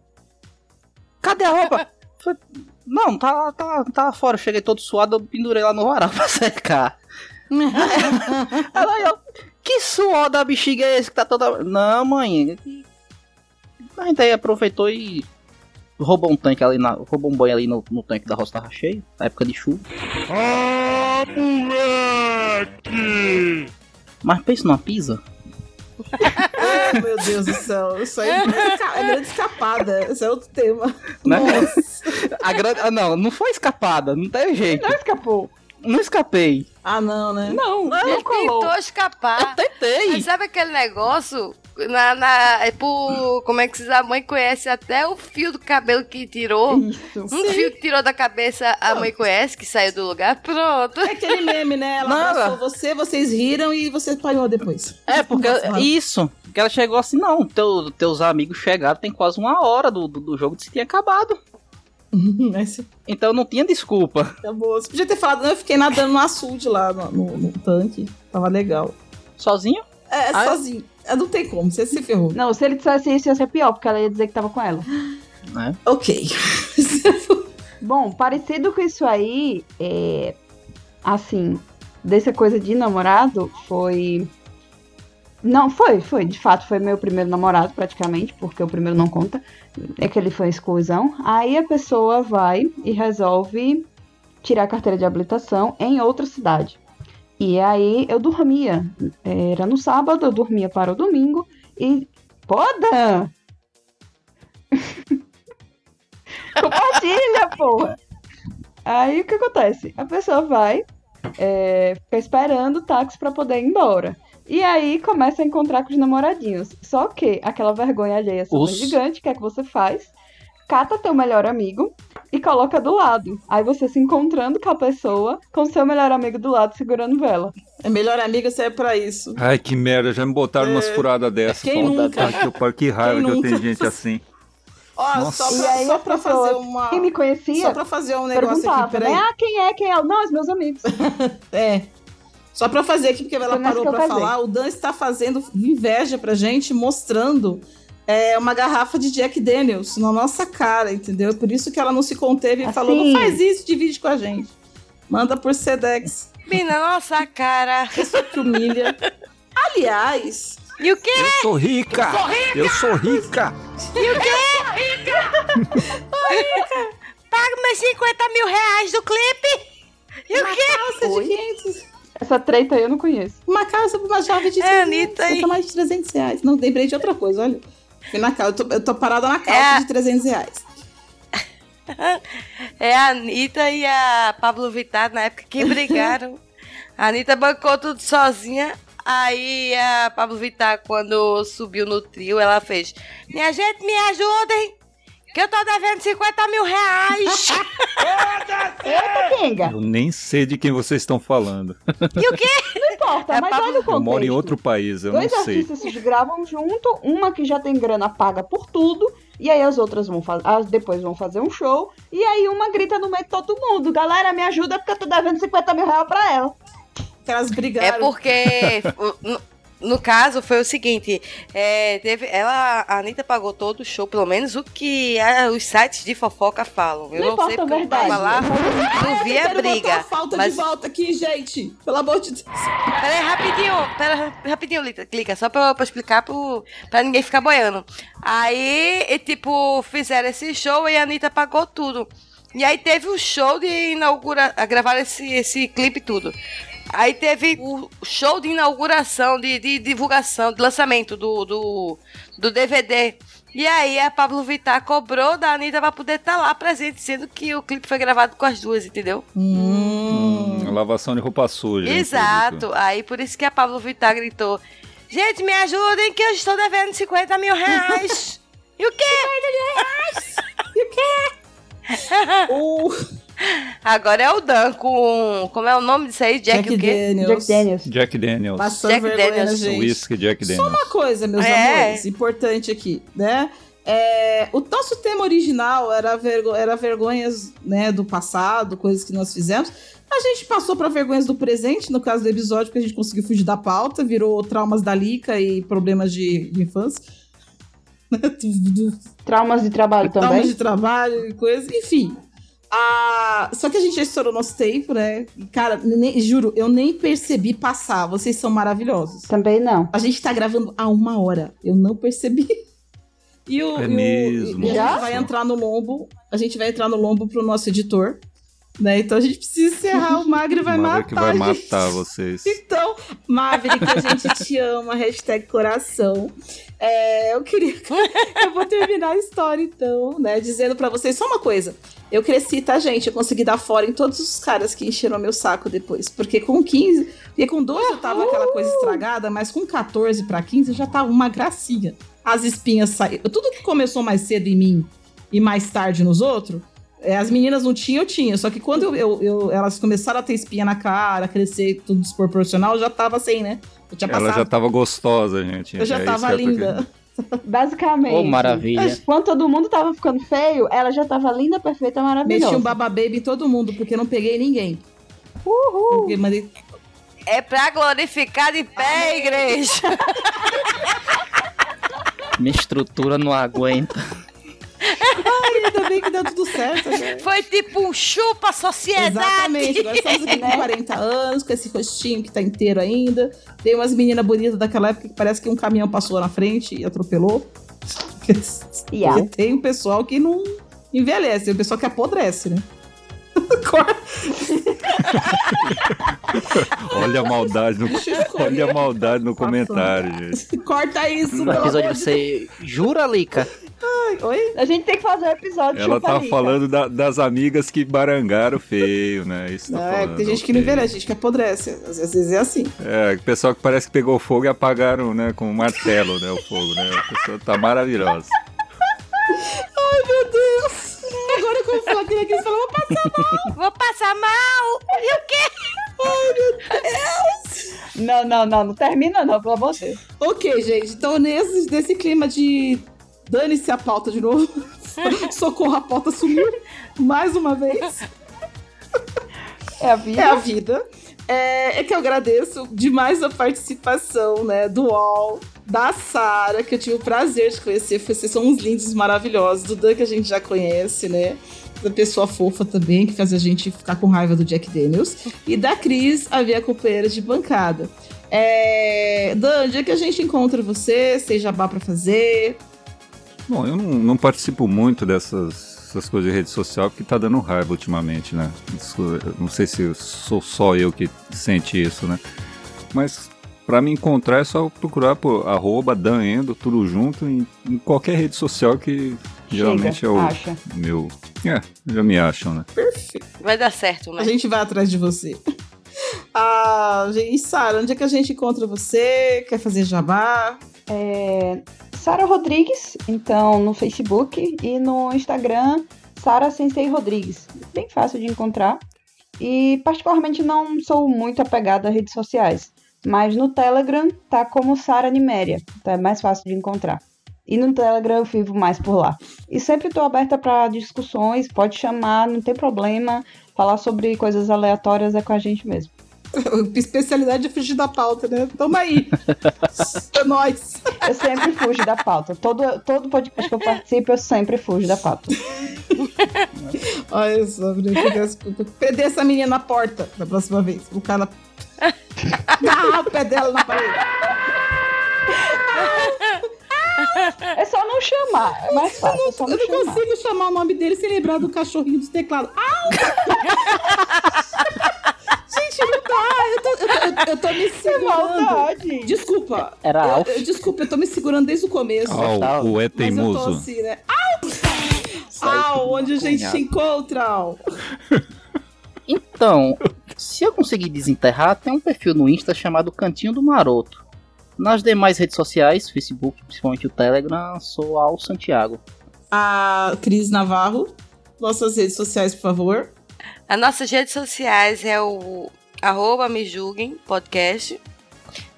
Cadê a roupa? Falei, não, tá, tá, tá fora. Cheguei todo suado, eu pendurei lá no varal pra secar. Ela eu, que suor da bexiga é esse que tá toda. Não, mãe. A gente aí aproveitou e roubou um tanque ali na. Roubou um banho ali no, no tanque da roça tava cheio, na época de chuva. Ah, moleque! Mas pensa numa pizza. Ai, meu Deus do céu. Isso aí é grande, esca- é grande escapada. Esse é outro tema. Né? Nossa. A grande. Ah, não, não foi escapada, não teve jeito. Não escapou. Não escapei. Ah, não, né? Não, Ele tentou escapar. tentei. Mas sabe aquele negócio? Na, na, é por, como é que vocês, a mãe conhece até o fio do cabelo que tirou. Isso. Um fio que tirou da cabeça, a mãe conhece, que saiu do lugar. Pronto. É aquele meme, né? Ela abraçou você, vocês riram e você apanhou depois. É, porque Nossa, isso. Que ela chegou assim, não. Teu, teus amigos chegaram, tem quase uma hora do, do, do jogo, se tinha acabado. Então não tinha desculpa. acabou. Você podia ter falado, não, eu fiquei nadando no açude lá no, no- no tanque. Tava legal. Sozinho? É, Ah, é? sozinho. É, Não tem como, você se ferrou. Não, se ele dissesse isso ia ser pior, porque ela ia dizer que tava com ela. Né? Ok. Bom, parecido com isso aí, é. Assim, dessa coisa de namorado, foi. Não, foi, foi. De fato, foi meu primeiro namorado, praticamente, porque o primeiro não conta. É que ele foi exclusão. Aí a pessoa vai e resolve tirar a carteira de habilitação em outra cidade. E aí eu dormia. Era no sábado, eu dormia para o domingo. E. Poda! Compartilha, porra! Aí o que acontece? A pessoa vai, é, fica esperando o táxi pra poder ir embora. E aí começa a encontrar com os namoradinhos. Só que aquela vergonha alheia super Os- gigante, o que é que você faz? Cata teu melhor amigo e coloca do lado. Aí você se encontrando com a pessoa, com seu melhor amigo do lado segurando vela. É melhor amiga serve pra isso. Ai, que merda, já me botaram umas furadas dessas. quem nunca? que que raiva Quem que eu tenho nunca? gente assim. Ó, Nossa. só pra, aí só pra pessoas- fazer uma. Quem me conhecia, Só pra fazer um negócio aqui, peraí. né? Ah, quem é? Quem é? Não, os meus amigos. É. Só pra fazer aqui, porque ela Foi parou pra falar, o Dan está fazendo inveja pra gente, mostrando é, uma garrafa de Jack Daniels na nossa cara, entendeu? É Por isso que ela não se conteve e Assim. falou: não faz isso, divide com a gente. Manda por Sedex. Mina, nossa cara. Pessoa que humilha. Aliás. E o quê? Eu sou rica! Eu sou rica! E o quê? Paga meus 50 mil reais do clipe. E o quê? Calça de 500. Essa treta aí eu não conheço. Uma calça pra uma chave de É, 300. Anitta aí. Custa mais de 300 reais. Não, lembrei de outra coisa, olha. Fui na calça, eu tô, eu tô parada na calça É. de 300 reais. É a Anitta e a Pablo Vittar na época que brigaram. A Anitta bancou tudo sozinha. Aí a Pablo Vittar, quando subiu no trio, ela fez: Minha gente, me ajudem! Que eu tô devendo 50 mil reais! Eita, Kinga! Eu nem sei de quem vocês estão falando. e o quê? Não importa, É mas Pablo- olha o Eu contexto. moro em outro país, eu Dois não sei. artistas se gravam junto, uma que já tem grana paga por tudo, e aí as outras vão fazer, as depois vão fazer um show, e aí uma grita no meio de todo mundo, galera, me ajuda porque eu tô devendo 50 mil reais pra ela. Que elas brigaram. É porque, o- no, caso, foi o seguinte: é, teve, ela, a Anitta pagou todo o show, pelo menos o que a- os sites de fofoca falam. Eu Não não, sei porque eu verdade. tava lá, não vi a briga. a falta mas- de volta aqui, gente. Pelo amor de Deus. Pera aí, rapidinho, pera, rapidinho, Lita, clica, só pra, pra explicar pro, pra ninguém ficar boiando. Aí, e, tipo, fizeram esse show e a Anitta pagou tudo. E aí teve o show de inaugurar, gravar esse, esse clipe e tudo. Aí teve o show de inauguração, de, de divulgação, de lançamento do, do, do DVD. E aí a Pablo Vittar cobrou da Anitta pra poder estar lá presente, sendo que o clipe foi gravado com as duas, entendeu? Hum, lavação de roupa suja. Exato. Aí por isso que a Pablo Vittar gritou: Gente, me ajudem que eu estou devendo 50 mil reais. e o quê? 50 mil reais? E o quê? O Agora é o Dan com. Como é o nome disso aí? Jack, Jack o quê? Daniels. Jack Daniels. Jack Daniels. Passando Jack vergonha Daniels. gente. Whisky Jack Só Daniels. uma coisa, meus É. amores, importante aqui, né? É, o nosso tema original era, vergo era vergonhas né, do passado, coisas que nós fizemos. A gente passou para vergonhas do presente, no caso do episódio, que a gente conseguiu fugir da pauta, virou traumas da Lica e problemas de, de infância. Traumas de trabalho Traumas também. de trabalho e coisa, enfim. Ah, só que a gente já estourou nosso tempo, né? Cara, nem- juro, eu nem percebi passar. Vocês são maravilhosos. Também não. A gente tá gravando há uma hora. Eu não percebi. E o, É e o- mesmo. e a Já? gente vai entrar no lombo. A gente vai entrar no lombo pro nosso editor. Né? Então a gente precisa encerrar. O Magri vai Mara matar. que vai matar vocês. Então, Maverick, a gente te ama, hashtag coração. É, eu queria. Eu vou terminar a história, então, né? Dizendo pra vocês só uma coisa. Eu cresci, tá, gente? Eu consegui dar fora em todos os caras que encheram meu saco depois. Porque com 15. Porque com 12 eu tava aquela coisa estragada, mas com 14 pra 15 eu já tava uma gracinha. As espinhas saíram. Tudo que começou mais cedo em mim e mais tarde nos outros. é, as meninas não tinham, eu tinha. Só que quando eu, eu- eu- elas começaram a ter espinha na cara, crescer tudo desproporcional, eu já tava sem, né? Eu tinha Ela passado. já tava gostosa, gente. Eu já É tava linda. Basicamente. Ô, maravilha. Quando todo mundo tava ficando feio, ela já tava linda, perfeita, maravilhosa. Meti um baba baby em todo mundo, porque não peguei ninguém. Uhul. Porque mandei... É pra glorificar de pé, igreja. Minha estrutura não aguenta. Ai, ainda bem que deu tudo certo. Né? Foi tipo um chupa sociedade. Exatamente, agora estamos aqui com 40 anos, com esse rostinho que tá inteiro ainda. Tem umas meninas bonitas daquela época que parece que um caminhão passou na frente e atropelou. Yeah. Porque tem um pessoal que não envelhece, tem um pessoal que apodrece, né? Olha a maldade no, olha a maldade no comentário, gente. Corta isso, No episódio você jura, Lica? Ai, Oi? A gente tem que fazer um episódio Ela tá Lica. falando da- das amigas que barangaram feio, né? Isso tá Não, é, falando, tem gente que não envelhece, gente que apodrece. Às vezes é assim. É, pessoal que parece que pegou fogo e apagaram, né, com um martelo, né, o fogo, né? A pessoa tá maravilhosa. Ai, meu Deus! Agora como falar que eles falam, vou passar mal! Vou passar mal! E o quê? Ai, meu Deus! Não, não, não, não termina não, pelo amor de Deus. Ok, gente, então nesse, nesse clima de dane-se a pauta de novo. Socorro, a pauta sumiu mais uma vez. É a vida. É a vida. É, é que eu agradeço demais a participação, né, do UOL, da Sara, que eu tive o prazer de conhecer. Vocês são uns lindos maravilhosos. Do Dan, que a gente já conhece, né? Da pessoa fofa também, que faz a gente ficar com raiva do Jack Daniels. E da Cris, a minha companheira de bancada. É... Dan, onde é que a gente encontra você? Tem jabá pra fazer? Bom, eu não, não participo muito dessas essas coisas de rede social porque tá dando raiva ultimamente, né? Isso, não sei se sou só eu que sente isso, né? Mas pra me encontrar é só procurar por arroba danendo, tudo junto, em, em qualquer rede social que geralmente é o acha. meu. É, já me acham, né? Perfeito. Vai dar certo, né? A gente vai atrás de você. Ah, gente, Sara, onde é que a gente encontra você? Quer fazer jabá? É, Sara Rodrigues, então no Facebook e no Instagram, Sara Sensei Rodrigues. Bem fácil de encontrar. E particularmente não sou muito apegada a redes sociais. Mas no Telegram tá como Sara Niméria. Então é mais fácil de encontrar. E no Telegram eu vivo mais por lá. E sempre estou aberta para discussões, pode chamar, não tem problema. Falar sobre coisas aleatórias é com a gente mesmo. Especialidade é fugir da pauta, né? Toma aí. é nóis. Eu sempre fujo da pauta. Todo, todo podcast que eu participo, eu sempre fujo da pauta. Olha só, eu perder essa menina na porta da próxima vez. O cara. Ah, o pé dela na parede. É só não chamar, é mais fácil. é Eu não não chamar. consigo chamar o nome dele sem lembrar do cachorrinho dos teclados. Au! Gente, não dá. Eu tô, eu tô- eu tô- me segurando. maldade. Desculpa. Era Eu- Alf. eu- Desculpa, eu tô me segurando desde o começo. Ah, o, é Mas eu tô teimoso. assim, né? Au! Au, onde a gente te encontra, Au? Então, se eu conseguir desenterrar, tem um perfil no Insta chamado Cantinho do Maroto. Nas demais redes sociais, Facebook, principalmente o Telegram, sou Al Santiago. A Cris Navarro. Nossas redes sociais, por favor. As nossas redes sociais é o arroba me julguem podcast.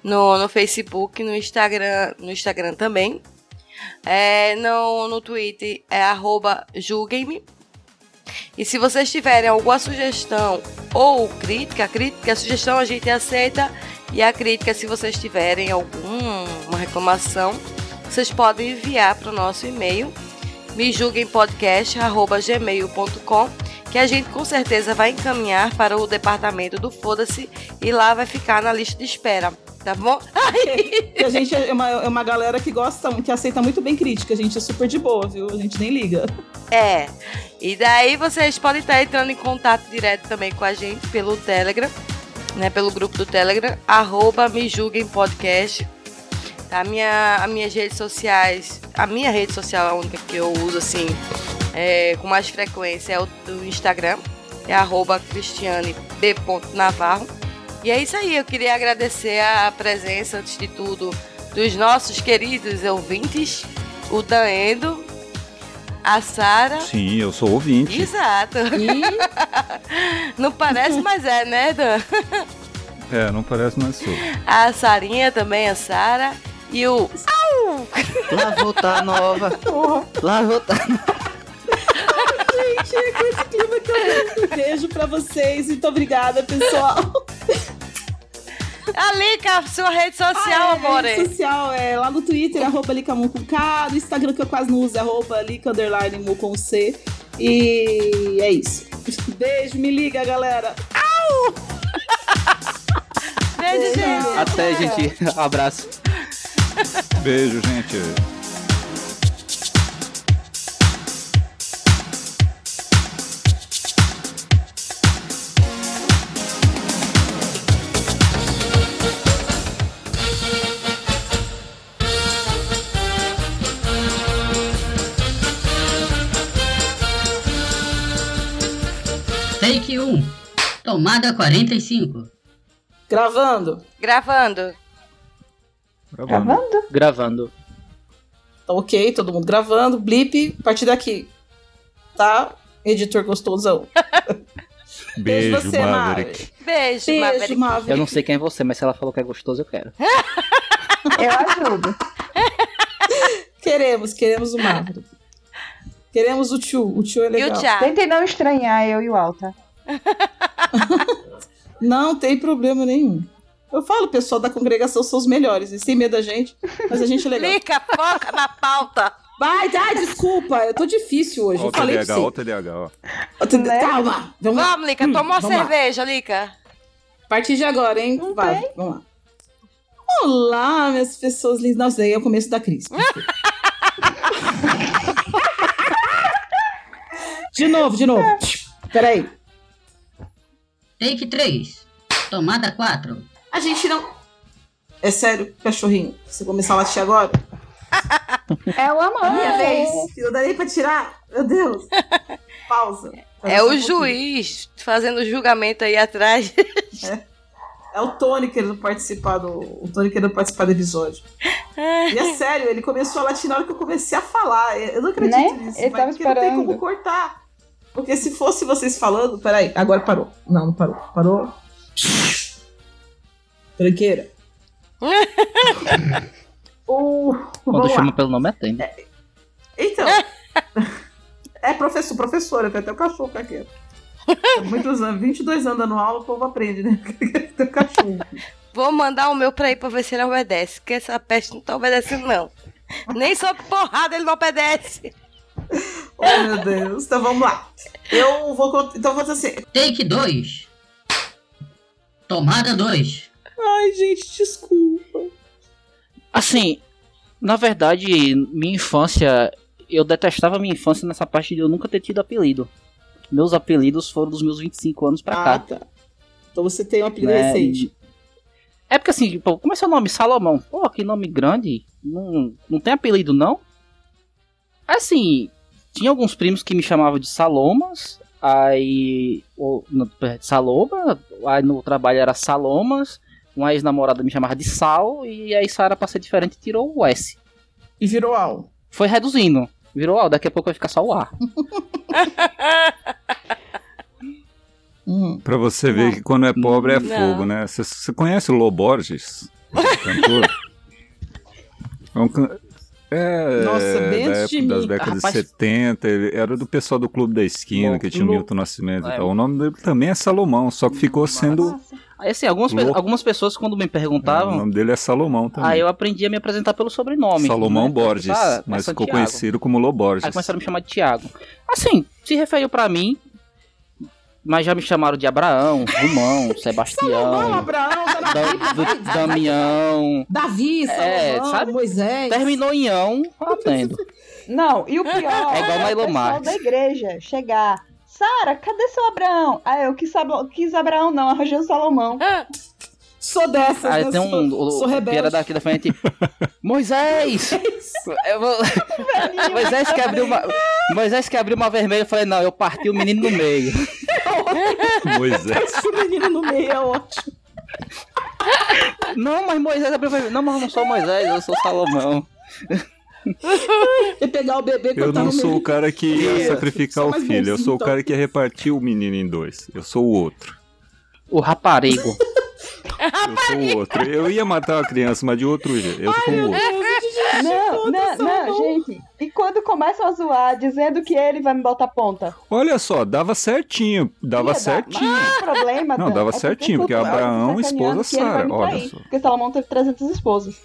No, no Facebook, no Instagram, no Instagram também. É, no, no Twitter é arroba julguem-me. E se vocês tiverem alguma sugestão ou crítica, crítica, a sugestão a gente aceita. E a crítica, se vocês tiverem alguma reclamação, vocês podem enviar para o nosso e-mail me gmail.com que a gente com certeza vai encaminhar para o departamento do Foda-se e lá vai ficar na lista de espera, tá bom? Que a gente é uma, é uma galera que gosta, que aceita muito bem crítica. A gente é super de boa, viu? A gente nem liga. É. E daí vocês podem estar entrando em contato direto também com a gente pelo Telegram, né? Pelo grupo do Telegram, arroba me julguem podcast. A minha, as minhas redes sociais, a minha rede social, a única que eu uso assim, é, com mais frequência é o do Instagram, é arroba cristiane.b.navarro. E é isso aí, eu queria agradecer a presença, antes de tudo, dos nossos queridos ouvintes, o Daendo, a Sara. Sim, eu sou ouvinte. Exato. Não parece, mas é, né, Dan? É, não parece, mas sou. A Sarinha também, a Sara. E o. Au! Lá voltar nova. Lá voltar Gente, é com esse clima que eu mando um beijo pra vocês. Muito obrigada, pessoal. Alica, sua rede social, Ah, é, amor. rede social é lá no Twitter, arroba Licamu com K, no Instagram que eu quase não uso, é arroba Lica underline Mu com C. E é isso. Beijo, me liga, galera. Au! Beijo, gente. Até, gente. Abraço. Beijo, gente. Take 1. Tomada 45. Gravando. Gravando. Gravando? Gravando. Tá ok, todo mundo gravando. Blip, a partir daqui. Tá? Editor gostosão. Beijo, você, Maverick. Beijo, Beijo, Maverick. Maverick. Eu não sei quem é você, mas se ela falou que é gostoso, eu quero. Eu ajudo. Queremos, queremos o Maverick. Queremos o Tio. O Tio é legal. Tentem não estranhar eu e o Alta. Não tem problema nenhum. Eu falo, o pessoal da congregação são os melhores. Eles têm medo da gente, mas a gente é legal. Lica, foca na pauta. Vai, ai, desculpa, eu tô difícil hoje. Ó eu o falei TDAH, ó o TDAH, ó. Tô- Calma, vamos, lá. Vamos, Lica, Hum, toma uma vamos lá. cerveja, Lica. A partir de agora, hein? Vai, vamos lá. Olá, minhas pessoas lindas. Nossa, daí é o começo da crise. de novo, de novo. Peraí. Take 3. Tomada 4. A gente não. É sério, cachorrinho? Você começar a latir agora? É o amor. Minha vez. Não dá nem pra tirar? Meu Deus. Pausa. É um o pouquinho. juiz fazendo julgamento aí atrás. É o Tony querendo participar do. O Tony querendo participar do episódio. E é sério, ele começou a latir na hora que eu comecei a falar. Eu não acredito Né? nisso. Ele mas não tem como cortar. Porque se fosse vocês falando. Peraí, agora parou. Não, não parou. Parou. Tranqueira. o. Quando Vamos lá. chama pelo nome, atende. Então. é professor, professora, tem até o cachorro tá aqui. Muitos anos, 22 anos dando aula, o povo aprende, né? Tem o cachorro. Vou mandar o meu pra ir pra ver se ele obedece. Porque essa peste não tá obedecendo, não. Nem sob porrada ele não obedece. Oh, meu Deus. Então vamos lá. Eu vou. Então vou dizer assim. Take 2. Tomada 2. Ai, gente, desculpa. Assim, na verdade, minha infância. Eu detestava minha infância nessa parte de eu nunca ter tido apelido. Meus apelidos foram dos meus 25 anos pra Ah, cá. tá. Então você tem um apelido né? recente. É porque assim, pô, como é seu nome? Salomão. Pô, que nome grande. Não, não tem apelido, não? Assim, tinha alguns primos que me chamavam de Salomas. Aí. o- no- Saloma. Aí no trabalho era Salomas. Uma ex-namorada me chamava de Sal. E aí Sara, pra ser diferente, tirou o S. E virou Al. Foi reduzindo. Virou Al. Daqui a pouco vai ficar só o A. Hum. Pra você ver que quando é pobre é Não. fogo, né? Você- conhece o Loborges? Cantor? É um can- É, Nossa, bem da antes de época das décadas Rapaz- de 70, ele era do pessoal do Clube da Esquina, Lo- que tinha o Milton Nascimento É. e tal. O nome dele também é Salomão, só que ficou sendo. Aí assim, algumas, pe- algumas pessoas quando me o perguntavam. nome dele é Salomão também. Aí eu aprendi a me apresentar pelo sobrenome. Salomão né? Borges, Ah, é mas ficou Santiago. conhecido como Loborges. Aí começaram a me chamar de Tiago. Assim, se referiu pra mim, mas já me chamaram de Abraão, Romão, Salomão, Sebastião, Abraão, tá Da- do- vai, Damião. Davi, Salomão, É, sabe? Moisés. Terminou em ão, eu atendo. Não, e o pior É igual na o pessoal da igreja chegar. Sara, cadê seu Abraão? Ah, eu quis, quis Abraão, não, arranjei o Salomão. Sou dessas, Aí né? tem um. sou, O, sou rebelde. piada daqui da frente. Moisés! Eu vou- Moisés que abriu uma. Moisés que abriu uma vermelha, eu falei, não, eu parti o menino no meio. Moisés. o menino no meio é ótimo. Não, mas Moisés abriu vermelho. Não, mas eu não sou Moisés, eu sou Salomão. E pegar o bebê Eu cortar não sou meio. o cara que ia Isso. sacrificar o filho, eu sou o então. cara que ia repartir o menino em dois. Eu sou o outro. O raparigo. Eu sou o outro. Eu ia matar a criança, mas de outro jeito. Eu sou o outro. Não, não, não, gente. E quando começam a zoar, dizendo que ele vai me botar ponta. Olha só, dava certinho, dava Ia dar. certinho. Mas o problema, Não, dava é certinho, porque cultural, Abraão, esposa que Sara, olha só. Porque Salomão teve 300 esposas.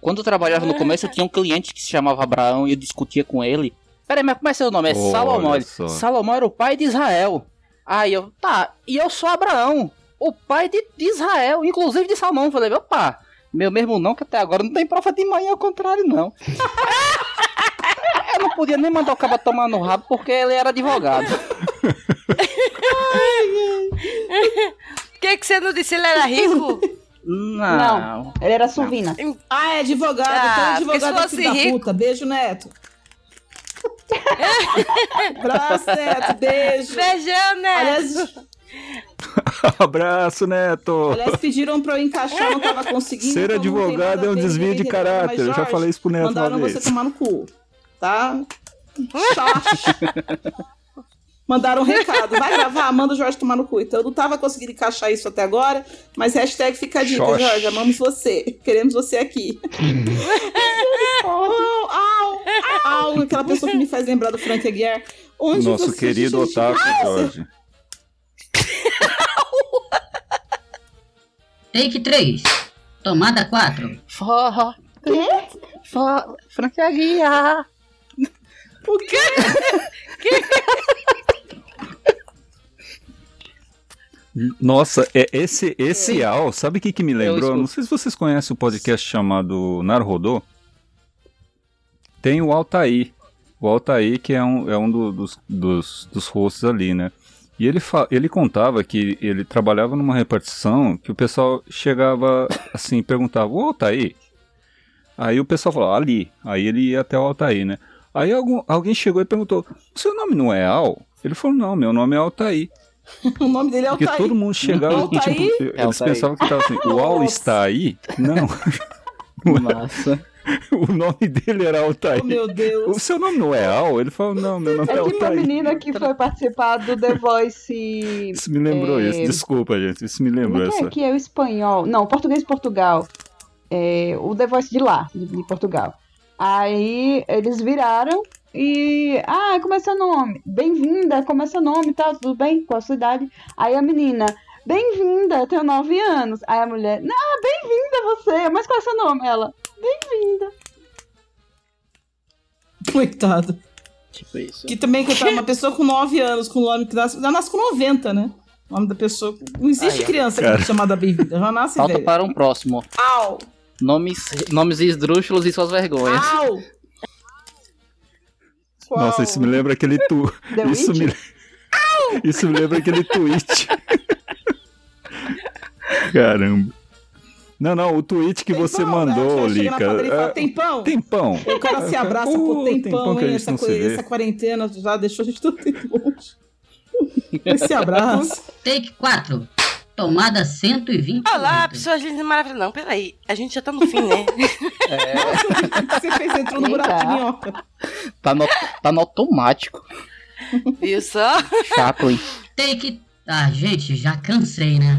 Quando eu trabalhava no começo, eu tinha um cliente que se chamava Abraão e eu discutia com ele. Peraí, mas como é seu nome? É Olha Salomão. Só. Salomão era o pai de Israel. Aí eu, tá, e eu sou Abraão, o pai de, de Israel, inclusive de Salomão. Eu falei, opa, meu mesmo não, que até agora não tem prova de mãe, ao contrário, não. eu não podia nem mandar o cara tomar no rabo porque ele era advogado. Por que, que você não disse ele era rico? Não. Não, ele era suvina. Ah, é advogado. Ah, então é fosse filho da rico- puta. Beijo, Neto. Abraço, Neto. Beijo. Beijão, né? Aliás, Abraço, Neto. aliás, pediram pra eu encaixar, não tava conseguindo. Ser então advogado é um desvio de caráter. mas, Eu já Jorge, falei isso pro Neto uma Mandaram vez. você tomar no cu, tá? Xox. Mandaram um recado. Vai gravar, manda o Jorge tomar no cu. Então eu não tava conseguindo encaixar isso até agora, mas hashtag fica a dica, Xox. Jorge. Amamos você. Queremos você aqui. au, au, au, aquela pessoa que me faz lembrar do Frank Aguiar. Onde Nosso você querido ah, Jorge. Take 3. Tomada 4. Forró. Forró. Frank Aguiar. O quê? Nossa, é esse, esse Al, sabe o que, que me lembrou? escuto. Não sei se vocês conhecem o podcast chamado Narodô. Tem o Altair. O Altair, que é um, é um do- dos, dos, dos hosts ali, né? E ele, ele contava que ele trabalhava numa repartição que o pessoal chegava assim, e perguntava, o Altair? Aí o pessoal falava, ali. Aí ele ia até o Altair, né? Aí algum, alguém chegou e perguntou, seu nome não é Al? Ele falou, não, meu nome é Altair. O nome dele é Porque Altair. todo mundo chegava e Altair? tipo, É eles Altair. pensavam que tava assim, o Al Nossa. está aí? Não, Massa. o nome dele era Altair. Oh, meu Deus. O seu nome não é Al? Ele falou, não, meu nome é É tipo a Altair. menina que foi participar do The Voice. Isso me lembrou é, isso, desculpa, gente, isso me lembrou é que é? essa. Que é o espanhol. Não, o português de Portugal. É, o The Voice de lá, de, de Portugal. Aí eles viraram e. Ah, como é seu nome? Bem-vinda, como é seu nome e tal, tudo bem? Qual a sua idade? Aí a menina. Bem-vinda, eu tenho nove anos. Aí a mulher, não, bem-vinda você, mas qual é seu nome? Ela, bem-vinda. Coitado. Tipo isso. Que também que uma pessoa com 9 anos, com nome que nasce, já nasce com 90, né? O nome da pessoa. Não existe ó. criança Cara. que é chamada bem-vinda. Já nasce Falta velho. para um próximo. Au! Nomes, nomes esdrúxulos e suas vergonhas. Au! Nossa, isso me lembra aquele tu. The Isso me... Witch? isso me lembra aquele tweet. Caramba. Não, não, o tweet que Tem você pão, mandou, né? Lica. fala, é, tem pão? Tem pão. O cara se abraça, Uh, tem pão, hein? Essa, não se coi- vê. essa quarentena já deixou a gente tudo longe. Esse abraço. Take 4. Tomada 120. Olá, pessoas lindas e maravilhosas. Não, peraí. A gente já tá no fim, né? Você fez, entrou no buraco de minhoca. Tá no, tá no automático. Viu só? Chaplin. Take. Ah, gente, já cansei, né?